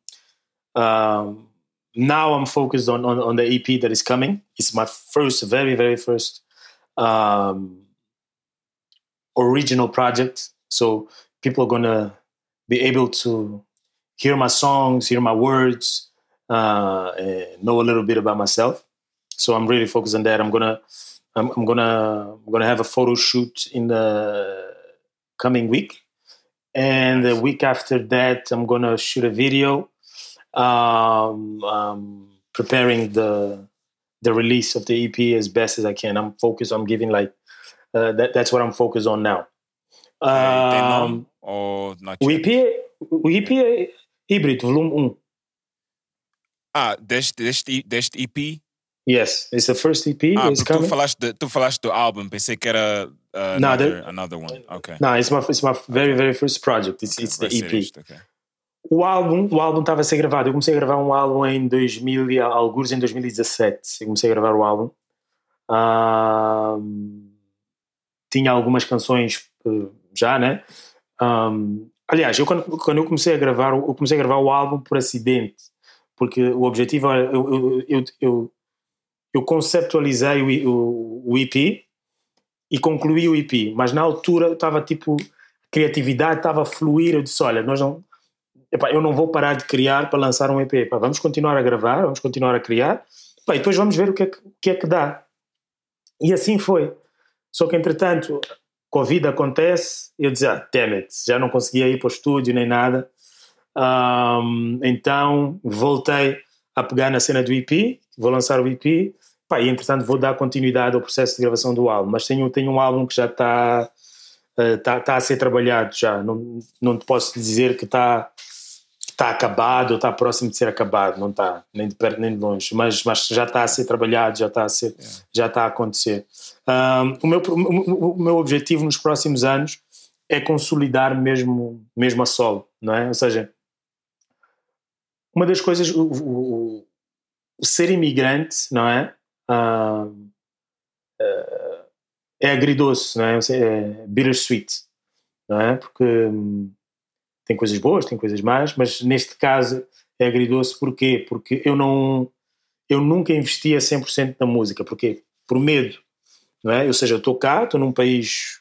S6: um, now I'm focused on, on on the EP that is coming. It's my first, very very first um, original project. So people are gonna be able to hear my songs, hear my words, uh, know a little bit about myself. So I'm really focused on that. I'm gonna I'm, I'm gonna I'm gonna have a photo shoot in the coming week and the week after that i'm gonna shoot a video um, um, preparing the the release of the ep as best as i can. I'm focused on giving like uh, that, that's what i'm focused on now. Um,
S1: ou not
S6: o ep o ep é híbrido volume 1
S1: Ah, deste, deste, deste EP?
S6: Yes it's the first ep
S1: Ah,
S6: it's
S1: tu falaste, de, tu falaste do álbum, pensei que era uh,
S6: Não,
S1: another, another one. Ok.
S6: no it's my, it's my very very first project it's,
S1: Ok,
S6: it's the ep
S1: isto, ok.
S6: O álbum, o álbum estava a ser gravado. Eu comecei a gravar um álbum em 2000, e alguns em 2017. Eu comecei a gravar o álbum. Tinha algumas canções eh, já, né? Ahm, aliás, eu quando, quando eu comecei a gravar, eu comecei a gravar o álbum por acidente, porque o objetivo era eu, eu, eu, eu, eu conceptualizei o, o, o EP e concluí o EP, mas na altura eu estava tipo criatividade estava a fluir. Eu disse: Olha, nós não, eu não vou parar de criar para lançar um EP. Vamos continuar a gravar, vamos continuar a criar, e depois vamos ver o que, é que, o que é que dá. E assim foi. Só que entretanto, Covid acontece, eu dizia: ah, damn it, já não conseguia ir para o estúdio nem nada. Ahm, então voltei a pegar na cena do EP, vou lançar o EP. Pá, e entretanto vou dar continuidade ao processo de gravação do álbum, mas tenho, tenho um álbum que já está está tá a ser trabalhado já. Não, não te posso dizer que está está acabado ou está próximo de ser acabado, não está, nem de perto nem de longe, mas, mas já está a ser trabalhado, já está a ser, já está a acontecer. Um, o, meu, o, o meu objetivo nos próximos anos é consolidar mesmo, mesmo a solo, não é? Ou seja, uma das coisas, o, o, o ser imigrante, não é? Um, uh, é agridoce, não é? É bittersweet, não é? Porque hum, tem coisas boas, tem coisas más, mas neste caso é agridoce porquê? Porque eu não eu nunca investia 100% na música, porque por medo, não é? Ou seja, eu estou cá, estou num país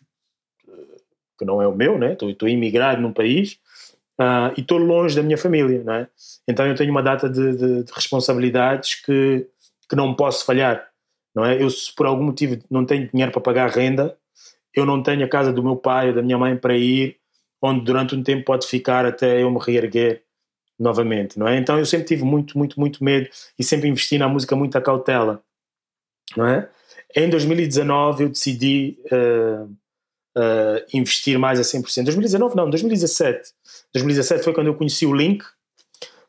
S6: eh, que não é o meu, né? Estou imigrado num país uh, e estou longe da minha família, não é? Então eu tenho uma data de, de, de responsabilidades que que não posso falhar, não é? Eu se por algum motivo não tenho dinheiro para pagar renda, eu não tenho a casa do meu pai ou da minha mãe para ir, onde durante um tempo pode ficar até eu me reerguer novamente, não é? Então eu sempre tive muito, muito, muito medo e sempre investi na música muito a cautela, não é? Em 2019 eu decidi uh, uh, investir mais a 100%. 2019 não, 2017. 2017 foi quando eu conheci o Link,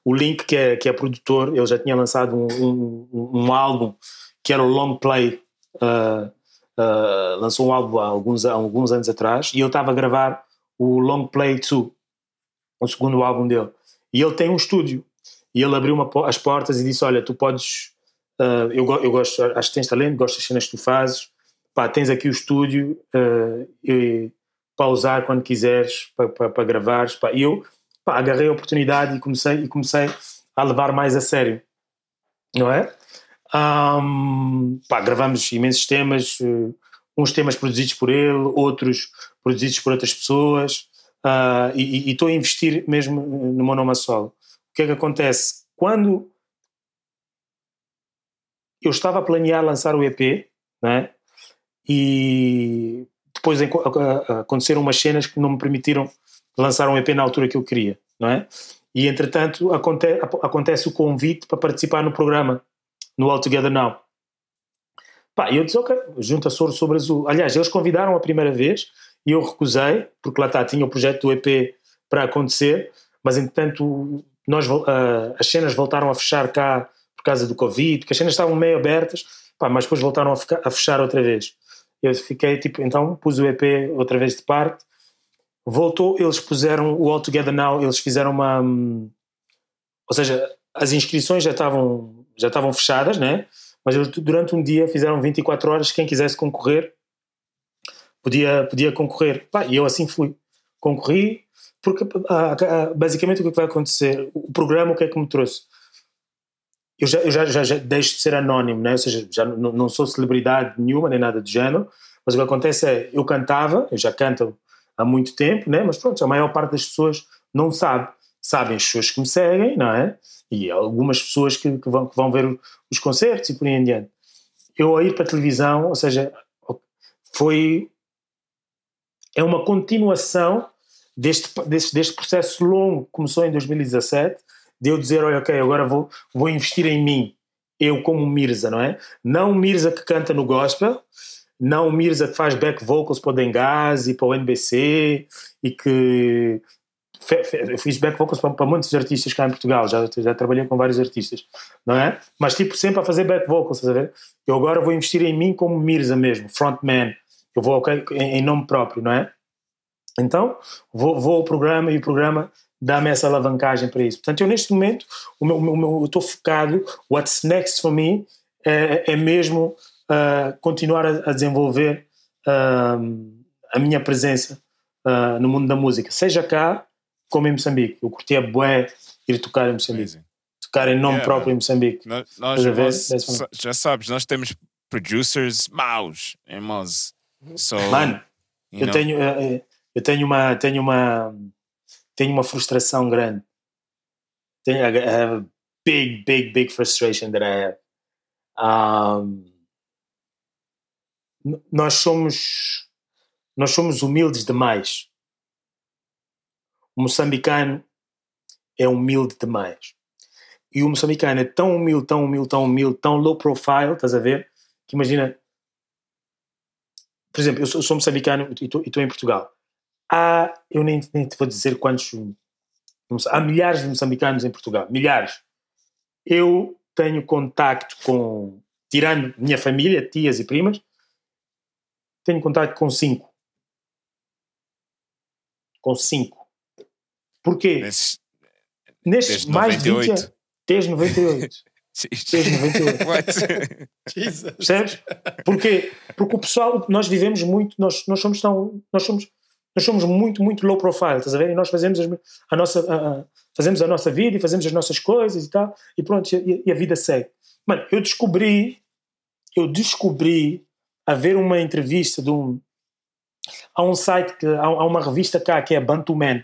S6: o Link que é, que é produtor, ele já tinha lançado um, um, um álbum que era o Long Play, uh, lançou um álbum há alguns, há alguns anos atrás e eu estava a gravar o Long Play 2, o segundo álbum dele. E ele tem um estúdio. E ele abriu uma, as portas e disse: Olha, tu podes. Uh, eu, eu gosto, acho que tens talento, gosto das cenas que tu fazes. Pá, tens aqui o estúdio uh, e, para usar quando quiseres, para, para, para gravares. Pá. E eu pá, agarrei a oportunidade e comecei, e comecei a levar mais a sério. Não é? Um, pá, gravamos imensos temas, uh, uns temas produzidos por ele, outros produzidos por outras pessoas uh, e estou a investir mesmo no meu nome a solo. O que é que acontece? Quando eu estava a planear lançar o EP, né? e depois aconteceram umas cenas que não me permitiram lançar um EP na altura que eu queria, não é? E entretanto acontece, acontece o convite para participar no programa, no All Together Now. Pá, eu disse, ok, junta Soro sobre Azul. Aliás, eles convidaram a primeira vez e eu recusei, porque lá está, tinha o projeto do EP para acontecer, mas entretanto nós, uh, as cenas voltaram a fechar cá por causa do Covid, porque as cenas estavam meio abertas, pá, mas depois voltaram a, ficar, a fechar outra vez. Eu fiquei tipo, então pus o EP outra vez de parte, voltou, eles puseram o All Together Now, eles fizeram uma. Hum, ou seja, as inscrições já estavam, já estavam fechadas, né? Mas durante um dia fizeram 24 horas, quem quisesse concorrer podia, podia concorrer. Pá, e eu assim fui. Concorri, porque basicamente o que, é que vai acontecer? O programa, o que é que me trouxe? Eu já, eu já, já, já deixo de ser anónimo, né? ou seja, já não, não sou celebridade nenhuma, nem nada do género, mas o que acontece é, eu cantava, eu já canto há muito tempo, né? mas pronto, a maior parte das pessoas não sabe. Sabem as pessoas que me seguem, não é? E algumas pessoas que, que, vão, que vão ver os concertos e por aí em diante. Eu a ir para a televisão, ou seja, foi é uma continuação deste, deste, deste processo longo que começou em 2017, de eu dizer, olha, ok, agora vou, vou investir em mim, eu como Mirza, não é? Não Mirza que canta no gospel, não Mirza que faz back vocals para o Dengazi, para o NBC e que eu fiz back vocals para, para, muitos artistas cá em Portugal, já, já trabalhei com vários artistas, não é? Mas tipo sempre a fazer back vocals, estás a ver? Eu agora vou investir em mim como Mirza mesmo, frontman, eu vou okay, em nome próprio, não é? Então, vou, vou ao programa e o programa dá-me essa alavancagem para isso. Portanto, eu neste momento, o meu, o meu, eu estou focado, what's next for me é, é mesmo uh, continuar a, a desenvolver uh, a minha presença uh, no mundo da música, seja cá como em Moçambique. Eu curtia bué ir tocar em Moçambique. Amazing. Tocar em nome yeah, próprio em Moçambique.
S1: Nós, nós, já sabes, nós temos producers maus em Moz. So,
S6: Mano, eu know. tenho, eh, eh, eu tenho uma, tenho uma, tenho uma frustração grande. Tenho, I have a big, big, big frustration that I have. Um, nós somos, nós somos humildes demais. O moçambicano é humilde demais. E o moçambicano é tão humilde, tão humilde, tão humilde, tão low profile, estás a ver? Que imagina, por exemplo, eu sou, sou moçambicano e estou em Portugal. Há, eu nem, nem te vou dizer quantos. Há milhares de moçambicanos em Portugal, milhares. Eu tenho contacto com, tirando minha família, tias e primas, tenho contacto com cinco. Com cinco. Porquê? Nesse, Nestes mais 98. 20 desde 98. [LAUGHS] Desde 98. [LAUGHS] Percebes? Porquê? Porque o pessoal, nós vivemos muito, nós, nós somos tão. Nós somos, nós somos muito, muito low profile, estás a ver? E nós fazemos a, a nossa, a, a, fazemos a nossa vida e fazemos as nossas coisas e tal, e pronto, e, e a vida segue. Mano, eu descobri, eu descobri a ver uma entrevista de um. Há um site, que, há, uma revista cá que é Bantu Man,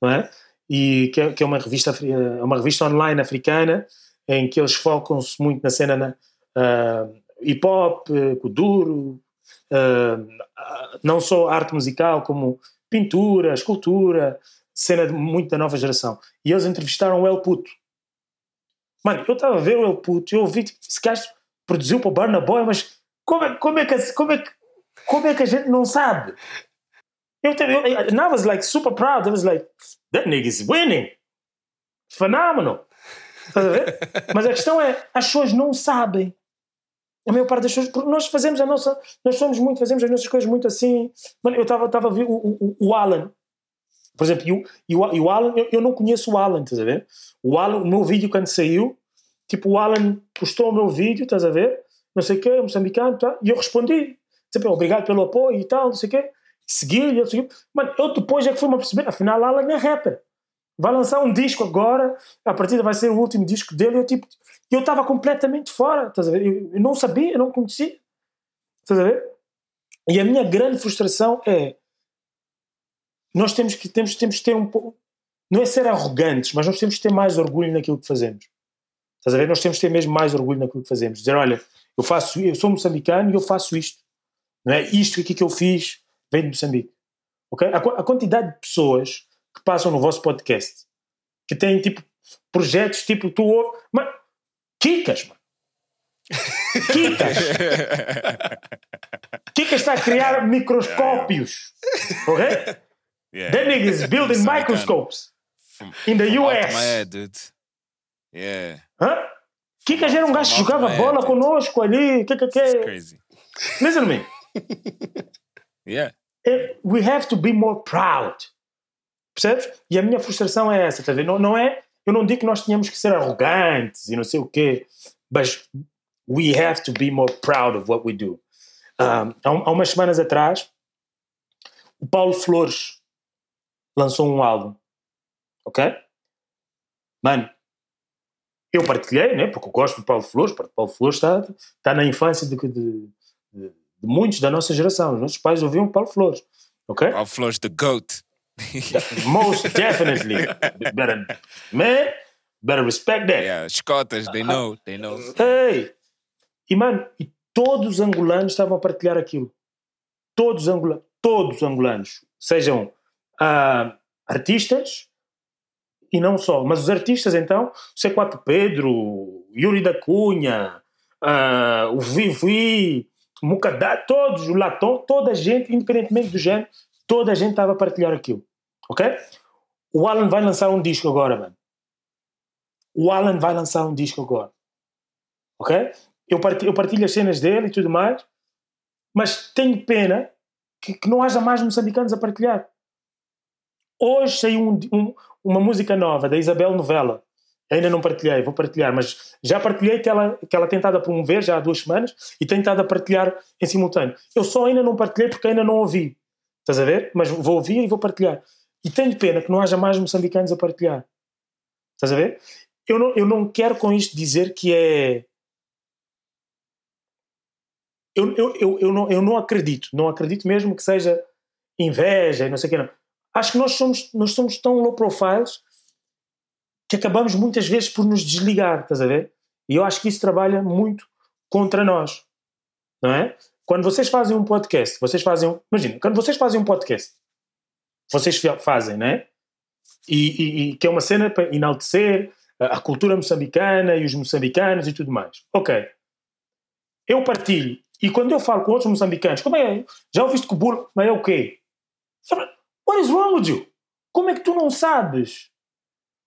S6: não é? E que é, é uma revista, é uma revista online africana em que eles focam-se muito na cena na, uh, hip hop, kuduro, uh, não só arte musical, como pintura, escultura, cena de, muito da nova geração. E eles entrevistaram o El Puto. Mano, eu estava a ver o El Puto, eu ouvi, tipo, esse produziu para o Burna Boy, mas como é, como é, que, como é, que, como é que a gente não sabe? Eu, eu, eu, and I was like super proud. I was like, that nigga is winning. Phenomenal. [LAUGHS] Mas a questão é, as pessoas não sabem. A maior parte das pessoas, porque nós fazemos a nossa, nós somos muito, fazemos as nossas coisas muito assim. Mano, eu estava a ver o, o, o Alan, por exemplo, e o, e o, e o Alan, eu, eu não conheço o Alan, estás a ver? O Alan, o meu vídeo quando saiu, tipo, o Alan postou o meu vídeo, estás a ver? Não sei o quê, moçambicano, tá? e eu respondi, tipo, obrigado pelo apoio e tal, não sei o quê. Segui-lhe, segui. Mano, eu depois é que fui-me a perceber, afinal, Alan é rapper. Vai lançar um disco agora, a partida vai ser o último disco dele, eu tipo, eu estava completamente fora, estás a ver? Eu, eu não sabia, eu não conhecia, estás a ver? E a minha grande frustração é nós temos que, temos, temos que ter um pouco. Não é ser arrogantes, mas nós temos que ter mais orgulho naquilo que fazemos. Estás a ver? Nós temos que ter mesmo mais orgulho naquilo que fazemos. Dizer, olha, eu faço, eu sou moçambicano e eu faço isto. Não é? Isto aqui que eu fiz vem de Moçambique. Ok? A, a quantidade de pessoas que passam no vosso podcast que têm tipo projetos tipo tu ouves. Mas, Kikas, mano. Kikas. [LAUGHS] Kikas está a criar microscópios. Ok?
S1: Yeah.
S6: That nigga is building microscopes in the US.
S1: Yeah,
S6: Hã? Kikas era um gajo que jogava bola
S1: head.
S6: conosco ali. Que, que,
S1: it's
S6: que.
S1: crazy.
S6: Listen to me. [LAUGHS]
S1: Yeah,
S6: Eh, We have to be more proud. Percebes? E a minha frustração é essa, tá a ver? Não, não é. Eu não digo que nós tínhamos que ser arrogantes e não sei o quê, mas we have to be more proud of what we do. Um- há umas semanas atrás, o Paulo Flores lançou um álbum, ok? Mano, eu partilhei, né? Porque eu gosto do Paulo Flores, porque o Paulo Flores está, está na infância de, de, de- de muitos da nossa geração. Os nossos pais ouviam o Paulo Flores, ok?
S1: I'll flush the goat. [LAUGHS]
S6: Most definitely. better, man, better respect that.
S1: Yeah, Scotas, they know, they know.
S6: Ei! E, mano, e todos os angolanos estavam a partilhar aquilo. Todos os angolanos, todos os angolanos, sejam ah, artistas e não só, mas os artistas então, o C4 Pedro, Yuri da Cunha, ah, o Vivi, Mucadá, todos, o Latom, toda a gente, independentemente do género, toda a gente estava a partilhar aquilo. Ok? O Alan vai lançar um disco agora, mano. O Alan vai lançar um disco agora. Ok? Eu partilho, eu partilho as cenas dele e tudo mais, mas tenho pena que, que não haja mais moçambicanos a partilhar. Hoje saiu um- um- uma música nova da Isabel Novela. Ainda não partilhei, vou partilhar, mas já partilhei que ela, que ela tem estado a promover já há duas semanas e tem estado a partilhar em simultâneo. Eu só ainda não partilhei porque ainda não ouvi. Estás a ver? Mas vou ouvir e vou partilhar. E tenho pena que não haja mais moçambicanos a partilhar. Estás a ver? Eu não, eu não quero com isto dizer que é. Eu, eu, eu, eu, não, eu não acredito, não acredito mesmo que seja inveja e não sei o que. Não. Acho que nós somos, nós somos tão low profiles que acabamos muitas vezes por nos desligar, estás a ver? E eu acho que isso trabalha muito contra nós, não é? Quando vocês fazem um podcast, vocês fazem. um- Imagina, quando vocês fazem um podcast, vocês fa- fazem, não é? E, e- e que é uma cena para enaltecer a, cultura moçambicana e os moçambicanos e tudo mais. Ok. Eu partilho. E quando eu falo com outros moçambicanos, como é? Já ouviste que o bolo. Mas é o quê? What is wrong with you? Como é que tu não sabes?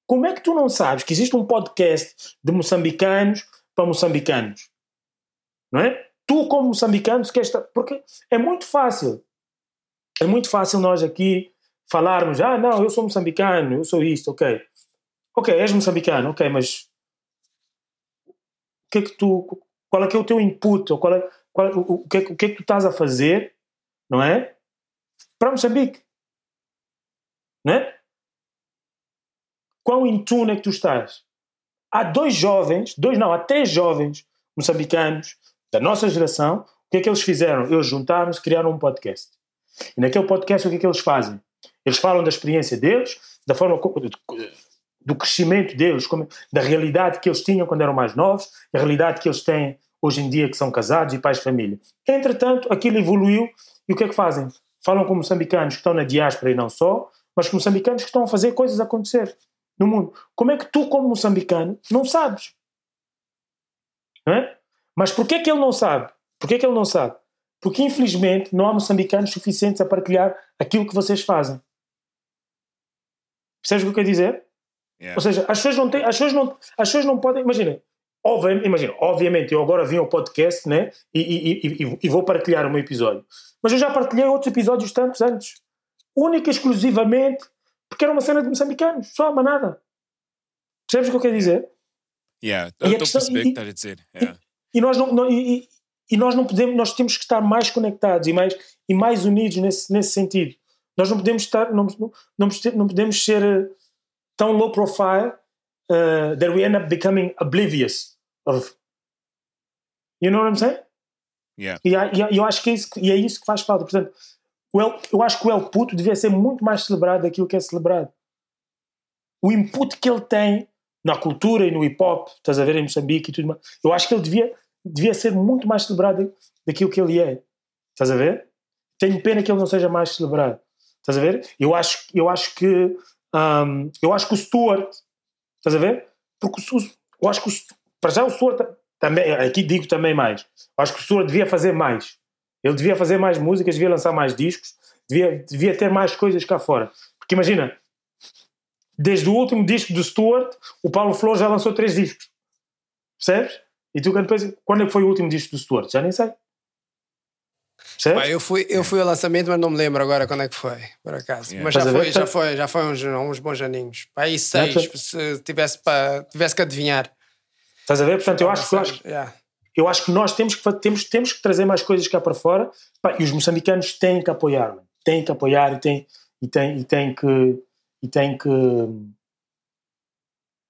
S6: Como é que tu não sabes que existe um podcast de moçambicanos para moçambicanos? Não é? Tu, como moçambicano, queres. estar- Porque é muito fácil. É muito fácil nós aqui falarmos: ah, não, eu sou moçambicano, eu sou isto, ok. Ok, és moçambicano, ok, mas. O que é que tu. Qual é que é o teu input? Ou qual é, qual, o, o, que é, o que é que tu estás a fazer, não é? Para Moçambique. Não é? Quão in tune é que tu estás? Há dois jovens, dois não, há três jovens moçambicanos da nossa geração. O que é que eles fizeram? Eles juntaram-se, criaram um podcast. E naquele podcast, o que é que eles fazem? Eles falam da experiência deles, da forma do crescimento deles, da realidade que eles tinham quando eram mais novos, da realidade que eles têm hoje em dia, que são casados e pais de família. Entretanto, aquilo evoluiu e o que é que fazem? falam com moçambicanos que estão na diáspora e não só, mas com moçambicanos que estão a fazer coisas acontecer no mundo. Como é que tu, como moçambicano, não sabes? Não é? Mas porquê que ele não sabe? Porquê que ele não sabe? Porque, infelizmente, não há moçambicanos suficientes a partilhar aquilo que vocês fazem. Percebes o que eu quero dizer?
S1: Yeah.
S6: Ou seja, as pessoas não têm, as pessoas não, as pessoas não podem, imagina, obviamente, imagina, obviamente eu agora vim ao podcast, né, e, e- e- e vou partilhar o meu episódio, mas eu já partilhei outros episódios tantos antes, única e exclusivamente porque era uma cena de moçambicanos, só, mas nada. Percebes o que eu quero dizer?
S1: Yeah,
S6: E
S1: eu estou a perceber o
S6: e-
S1: que estás a dizer. Yeah.
S6: E nós não, não- e, e- e nós não podemos, nós temos que estar mais conectados e mais, e mais unidos nesse, nesse sentido. Nós não podemos estar, não, não, não podemos- ser eh, tão low profile uh, that we end up becoming oblivious of. You know what I'm saying?
S1: Yeah.
S6: E, e e eu acho que é isso, que- e é isso que faz falta. Portanto, El- eu acho que o El Puto devia ser muito mais celebrado daquilo que é celebrado. O input que ele tem na cultura e no hip hop, estás a ver em Moçambique e tudo mais, eu acho que ele devia, devia ser muito mais celebrado daquilo que ele é. Estás a ver? Tenho pena que ele não seja mais celebrado. Estás a ver? Eu acho, eu acho que hum, eu acho que o Stuart, estás a ver? Porque o, eu acho que o, para já o Stuart também, aqui digo também mais. Eu acho que o Stuart devia fazer mais. Ele devia fazer mais músicas, devia lançar mais discos, devia, devia ter mais coisas cá fora. Porque imagina, desde o último disco do Stuart, o Paulo Flor já lançou três discos. Percebes? E tu quando pensas, quando é que foi o último disco do Stuart? Já nem sei. Percebes?
S5: Pá, eu, fui, eu fui ao lançamento, mas não me lembro agora quando é que foi, por acaso.
S1: Yeah.
S5: Mas já foi, já foi, já foi uns, uns bons aninhos. Pá, aí seis, se tivesse, para, tivesse que adivinhar.
S6: Estás a ver? Portanto, eu acho, eu acho,
S5: Yeah.
S6: Eu acho que nós temos que, temos, temos que trazer mais coisas cá para fora Pá, e os moçambicanos têm que apoiar, têm que apoiar e têm, e têm, e têm que e têm que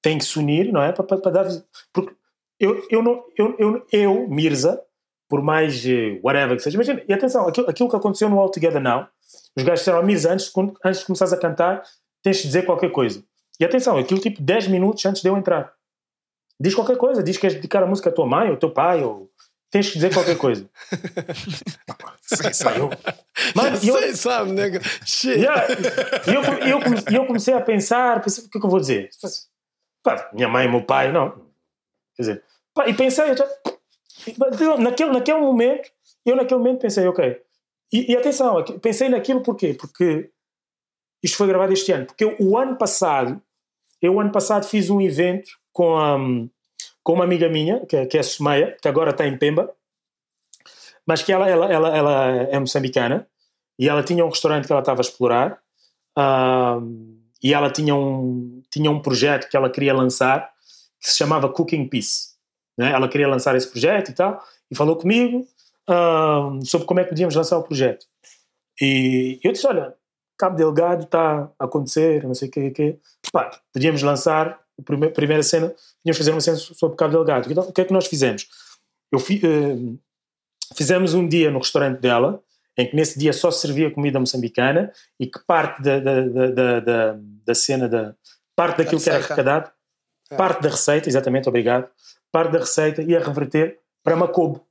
S6: têm que se unir, não é? Para, para, dar porque eu, eu, não, eu, eu, eu, Mirza, por mais eh, whatever que seja, imagina, e atenção, aquilo, aquilo que aconteceu no All Together Now, os gajos disseram, "Ó, Mirza, antes, antes de começares a cantar, tens de dizer qualquer coisa. E atenção, aquilo tipo 10 minutos antes de eu entrar. Diz qualquer coisa, diz que queres dedicar a música à tua mãe ou ao teu pai, ou tens que dizer qualquer coisa. [LAUGHS] Pá, eu, mano, e eu,
S5: Sei, sabe, nega. Shit.
S6: Yeah, E eu, eu, eu comecei a pensar, pensei, o que é que eu vou dizer? Pá, minha mãe meu pai, não. Quer dizer, pá, e pensei, já- naquele, naquele momento, eu naquele momento pensei, ok. E, e atenção, pensei naquilo porquê? Porque isto foi gravado este ano. Porque eu, o ano passado, eu o ano passado fiz um evento com, a, com uma amiga minha, que, é- que é Sumeia, que agora está em Pemba, mas que ela, ela, ela, ela é moçambicana e ela tinha um restaurante que ela estava a explorar ahm, e ela tinha um, tinha um projeto que ela queria lançar que se chamava Cooking Peace. Né? Ela queria lançar esse projeto e tal, e falou comigo ahm, sobre como é que podíamos lançar o projeto. E eu disse: Olha, Cabo Delgado está a acontecer, não sei o que, que. Pá, podíamos lançar a prime- primeira cena, podíamos fazer uma cena sobre Cabo Delgado. Então, o que é que nós fizemos? Eu fi- eh, fizemos um dia no restaurante dela, em que nesse dia só se servia comida moçambicana e que parte da, da, da, da, da- da cena, da, parte daquilo que era arrecadado,
S5: É.
S6: parte da receita, exatamente, obrigado, parte da receita ia reverter para Macobo,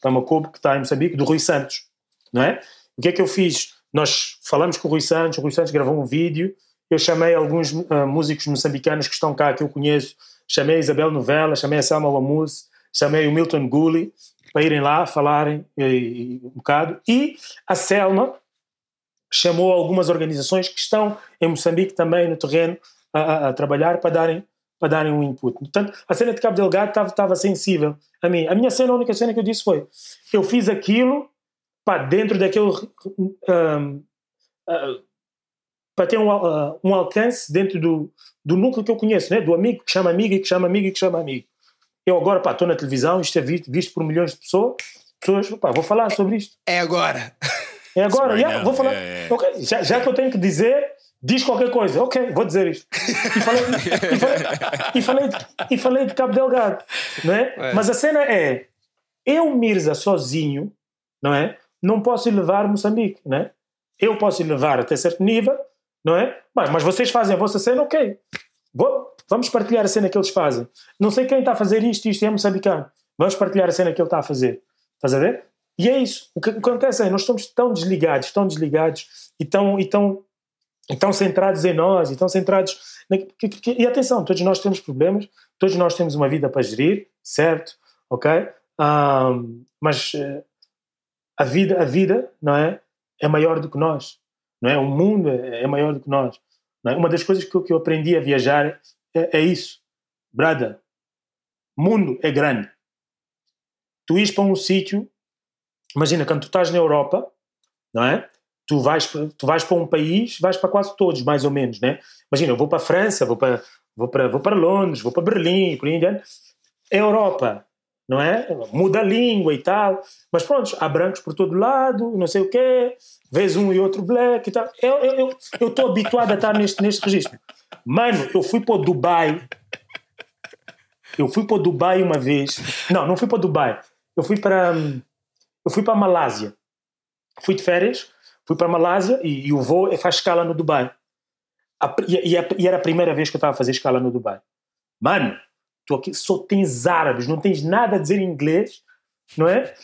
S6: para Macobo que está em Moçambique, do Rui Santos, não é? O que é que eu fiz? Nós falamos com o Rui Santos, o Rui Santos gravou um vídeo, eu chamei alguns ah, músicos moçambicanos que estão cá, que eu conheço, chamei a Isabel Novella, chamei a Selma Wamus, chamei o Milton Gulli, para irem lá falarem e, e, um bocado, e a Selma chamou algumas organizações que estão em Moçambique também no terreno a, a- a trabalhar para darem para darem um input. Portanto, a cena de Cabo Delgado estava, sensível a mim. A minha cena, a única cena que eu disse foi eu fiz aquilo pá, dentro daquele um, uh, para ter um, uh, um alcance dentro do, do núcleo que eu conheço, né? do amigo que chama amigo e que chama amigo e que chama amigo. Eu agora estou na televisão, isto é visto, visto por milhões de pessoas, pessoas pá, vou falar sobre isto.
S5: É agora.
S6: É agora, yeah, vou falar.
S1: yeah, yeah.
S6: Ok, já, já que eu tenho que dizer, diz qualquer coisa. Ok, vou dizer isto. E falei, e falei, e falei, de, e falei de Cabo Delgado, não é?
S5: É.
S6: Mas a cena é, eu, Mirza, sozinho, não é? Não posso levar Moçambique, não é? Eu posso levar até certo nível, não é? Mas, mas vocês fazem a vossa cena, ok. Vou- vamos partilhar a cena que eles fazem. Não sei quem está a fazer isto, isto é moçambicano. Vamos partilhar a cena que ele está a fazer. Estás a ver? E é isso. O que acontece é nós estamos tão desligados, tão desligados e tão, e tão, e tão centrados em nós, e tão centrados. Na, e atenção, todos nós temos problemas, todos nós temos uma vida para gerir, certo? Ok? Ahm, mas eh, a vida, a vida, não é? É maior do que nós, não é? O mundo é, é maior do que nós. É? Uma das coisas que eu, que eu aprendi a viajar é, é isso, brada. Mundo é grande. Tu ires para um sítio, imagina quando tu estás na Europa, não é? Tu vais, tu vais para um país, vais para quase todos, mais ou menos, né? Imagina, eu vou para a França, vou para, vou para, vou para Londres, vou para Berlim, por aí em diante. É Europa, não é? Muda a língua e tal, mas pronto, há brancos por todo lado, não sei o quê, vês um e outro black e tal. Eu estou eu, eu habituado a estar neste, neste registro. Mano, eu fui para Dubai, eu fui para Dubai uma vez, não, não fui para Dubai, eu fui para, eu fui para Malásia, fui de férias, fui para Malásia e, e o voo é- faz escala no Dubai. A e, e a- e era a primeira vez que eu estava a fazer escala no Dubai. Mano, tu aqui só tens árabes, não tens nada a dizer em inglês, não é?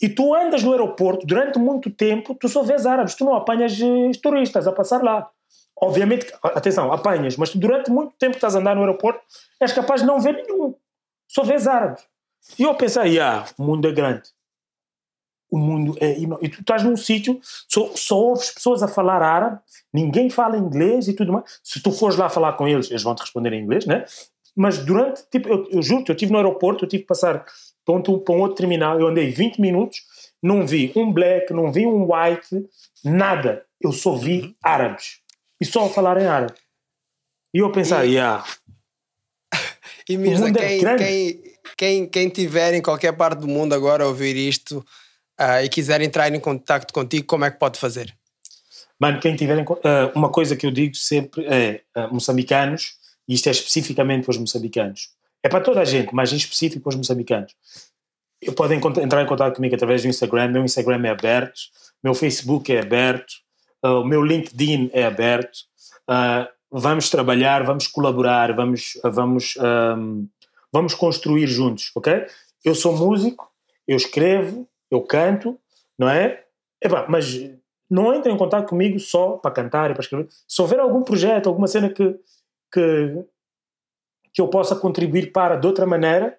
S6: E tu andas no aeroporto durante muito tempo, tu só vês árabes, tu não apanhas eh, turistas a passar lá. Obviamente, atenção, apanhas, mas tu durante muito tempo que estás a andar no aeroporto, és capaz de não ver nenhum. Só vês árabes. E eu pensei, ah, o mundo é grande. O mundo é. E tu estás num sítio, só, só ouves pessoas a falar árabe, ninguém fala inglês e tudo mais. Se tu fores lá falar com eles, eles vão te responder em inglês, né? Mas durante, tipo, eu, eu juro-te, eu estive no aeroporto, eu tive que passar para um, para um outro terminal, eu andei 20 minutos, não vi um black, não vi um white, nada. Eu só vi árabes. E só a falar em árabe. E eu pensar,
S5: E-
S6: yeah, [LAUGHS]
S5: E Mirza,
S6: é
S5: quem,
S6: grande.
S5: quem, quem, quem tiver em qualquer parte do mundo agora a ouvir isto ah, e quiser entrar em contato contigo, como é que pode fazer?
S6: Mano, quem tiver ah, uma coisa que eu digo sempre é ah, moçambicanos, e isto é especificamente para os moçambicanos. É para toda a gente, mas em específico para os moçambicanos. Podem entrar em contato comigo através do Instagram. Meu Instagram é aberto, meu Facebook é aberto, ah, o meu LinkedIn é aberto. Ah, vamos trabalhar, vamos colaborar, vamos, vamos, ahm, vamos construir juntos, ok? Eu sou músico, eu escrevo, eu canto, não é? Epá, mas não entrem em contato comigo só para cantar e para escrever. Se houver algum projeto, alguma cena que, que, que eu possa contribuir para de outra maneira,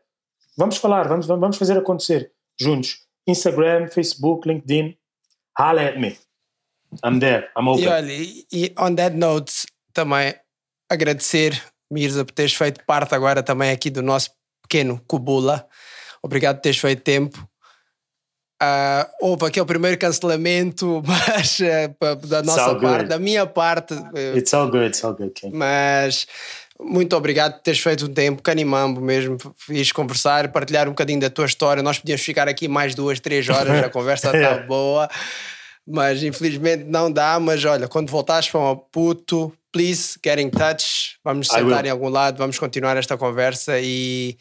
S6: vamos falar, vamos, vamos fazer acontecer juntos. Instagram, Facebook, LinkedIn, holla at me. I'm there, I'm open.
S5: E olha, e, on that note, também agradecer, Mirza, por teres feito parte agora também aqui do nosso pequeno Cubula. Obrigado por teres feito tempo. Ah, houve aquele primeiro cancelamento, [LAUGHS] mas pa- da nossa
S6: good.
S5: parte, da minha parte, eh,
S6: It's all good, it's all good,
S5: mas muito obrigado por teres feito um tempo, canimambo mesmo, fiz conversar, partilhar um bocadinho da tua história. Nós podíamos ficar aqui mais duas, três horas, a conversa está [LAUGHS]
S6: Yeah.
S5: boa, mas infelizmente não dá. Mas olha, quando voltares para o puto, please get in touch. Vamos sentar em algum lado, vamos continuar esta conversa e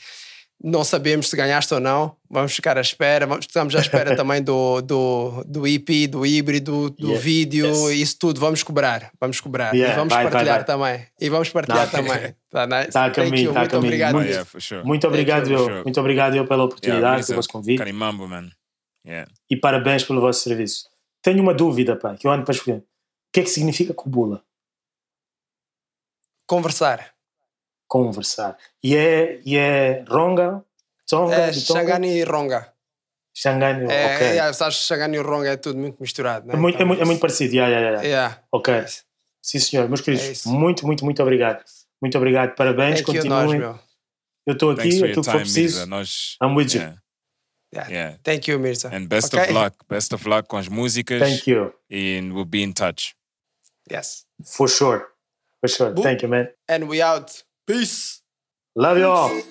S5: não sabemos se ganhaste ou não. Vamos ficar à espera. Vamos, estamos à espera [LAUGHS] também do, do, do EP, do híbrido, do
S6: Yeah.
S5: vídeo,
S6: Yes.
S5: isso tudo. Vamos cobrar. Vamos cobrar.
S6: Yeah,
S5: e vamos
S6: vai, vai,
S5: partilhar
S6: vai.
S5: também. E vamos partilhar [LAUGHS] também. Tá, nice.
S6: Tá a caminho, tá a
S5: Muito
S6: caminho.
S5: obrigado.
S6: Muito-
S1: yeah, sure.
S6: Muito obrigado,
S1: for
S6: eu.
S1: sure.
S6: Muito obrigado eu pela oportunidade, pelo vosso convite
S1: Canimambo, man. Yeah.
S6: e parabéns pelo vosso serviço. Tenho uma dúvida, pá, que eu ando para escolher. O que é que significa cubula?
S5: Conversar.
S6: Conversar. E é, e é ronga? Tonga?
S5: É? Xangani e Ronga.
S6: Xangani,
S5: É,
S6: ok.
S5: é, sabes, Xangani e Ronga é tudo muito misturado. Né?
S6: É muito, é
S5: Então,
S6: muito, é muito parecido, yeah, yeah, yeah.
S5: Yeah.
S6: ok.
S5: É.
S6: Sim, senhor. Meus
S5: É
S6: queridos,
S5: isso.
S6: muito, muito, muito obrigado. Muito obrigado. Parabéns,
S5: Thank nós,
S6: continuem.
S5: meu.
S6: eu estou aqui,
S1: for
S6: aquilo
S1: your
S6: que for preciso.
S1: Nós,
S6: I'm with you.
S1: yeah,
S5: Yeah.
S1: yeah.
S5: Thank you, Mirza.
S1: And best
S5: Okay?
S1: of luck. Best of luck com as músicas.
S6: Thank you.
S1: And we'll be in touch.
S5: Yes.
S6: For sure. For sure.
S5: Boop.
S6: Thank you, man.
S5: And we out. Peace.
S6: Love you all.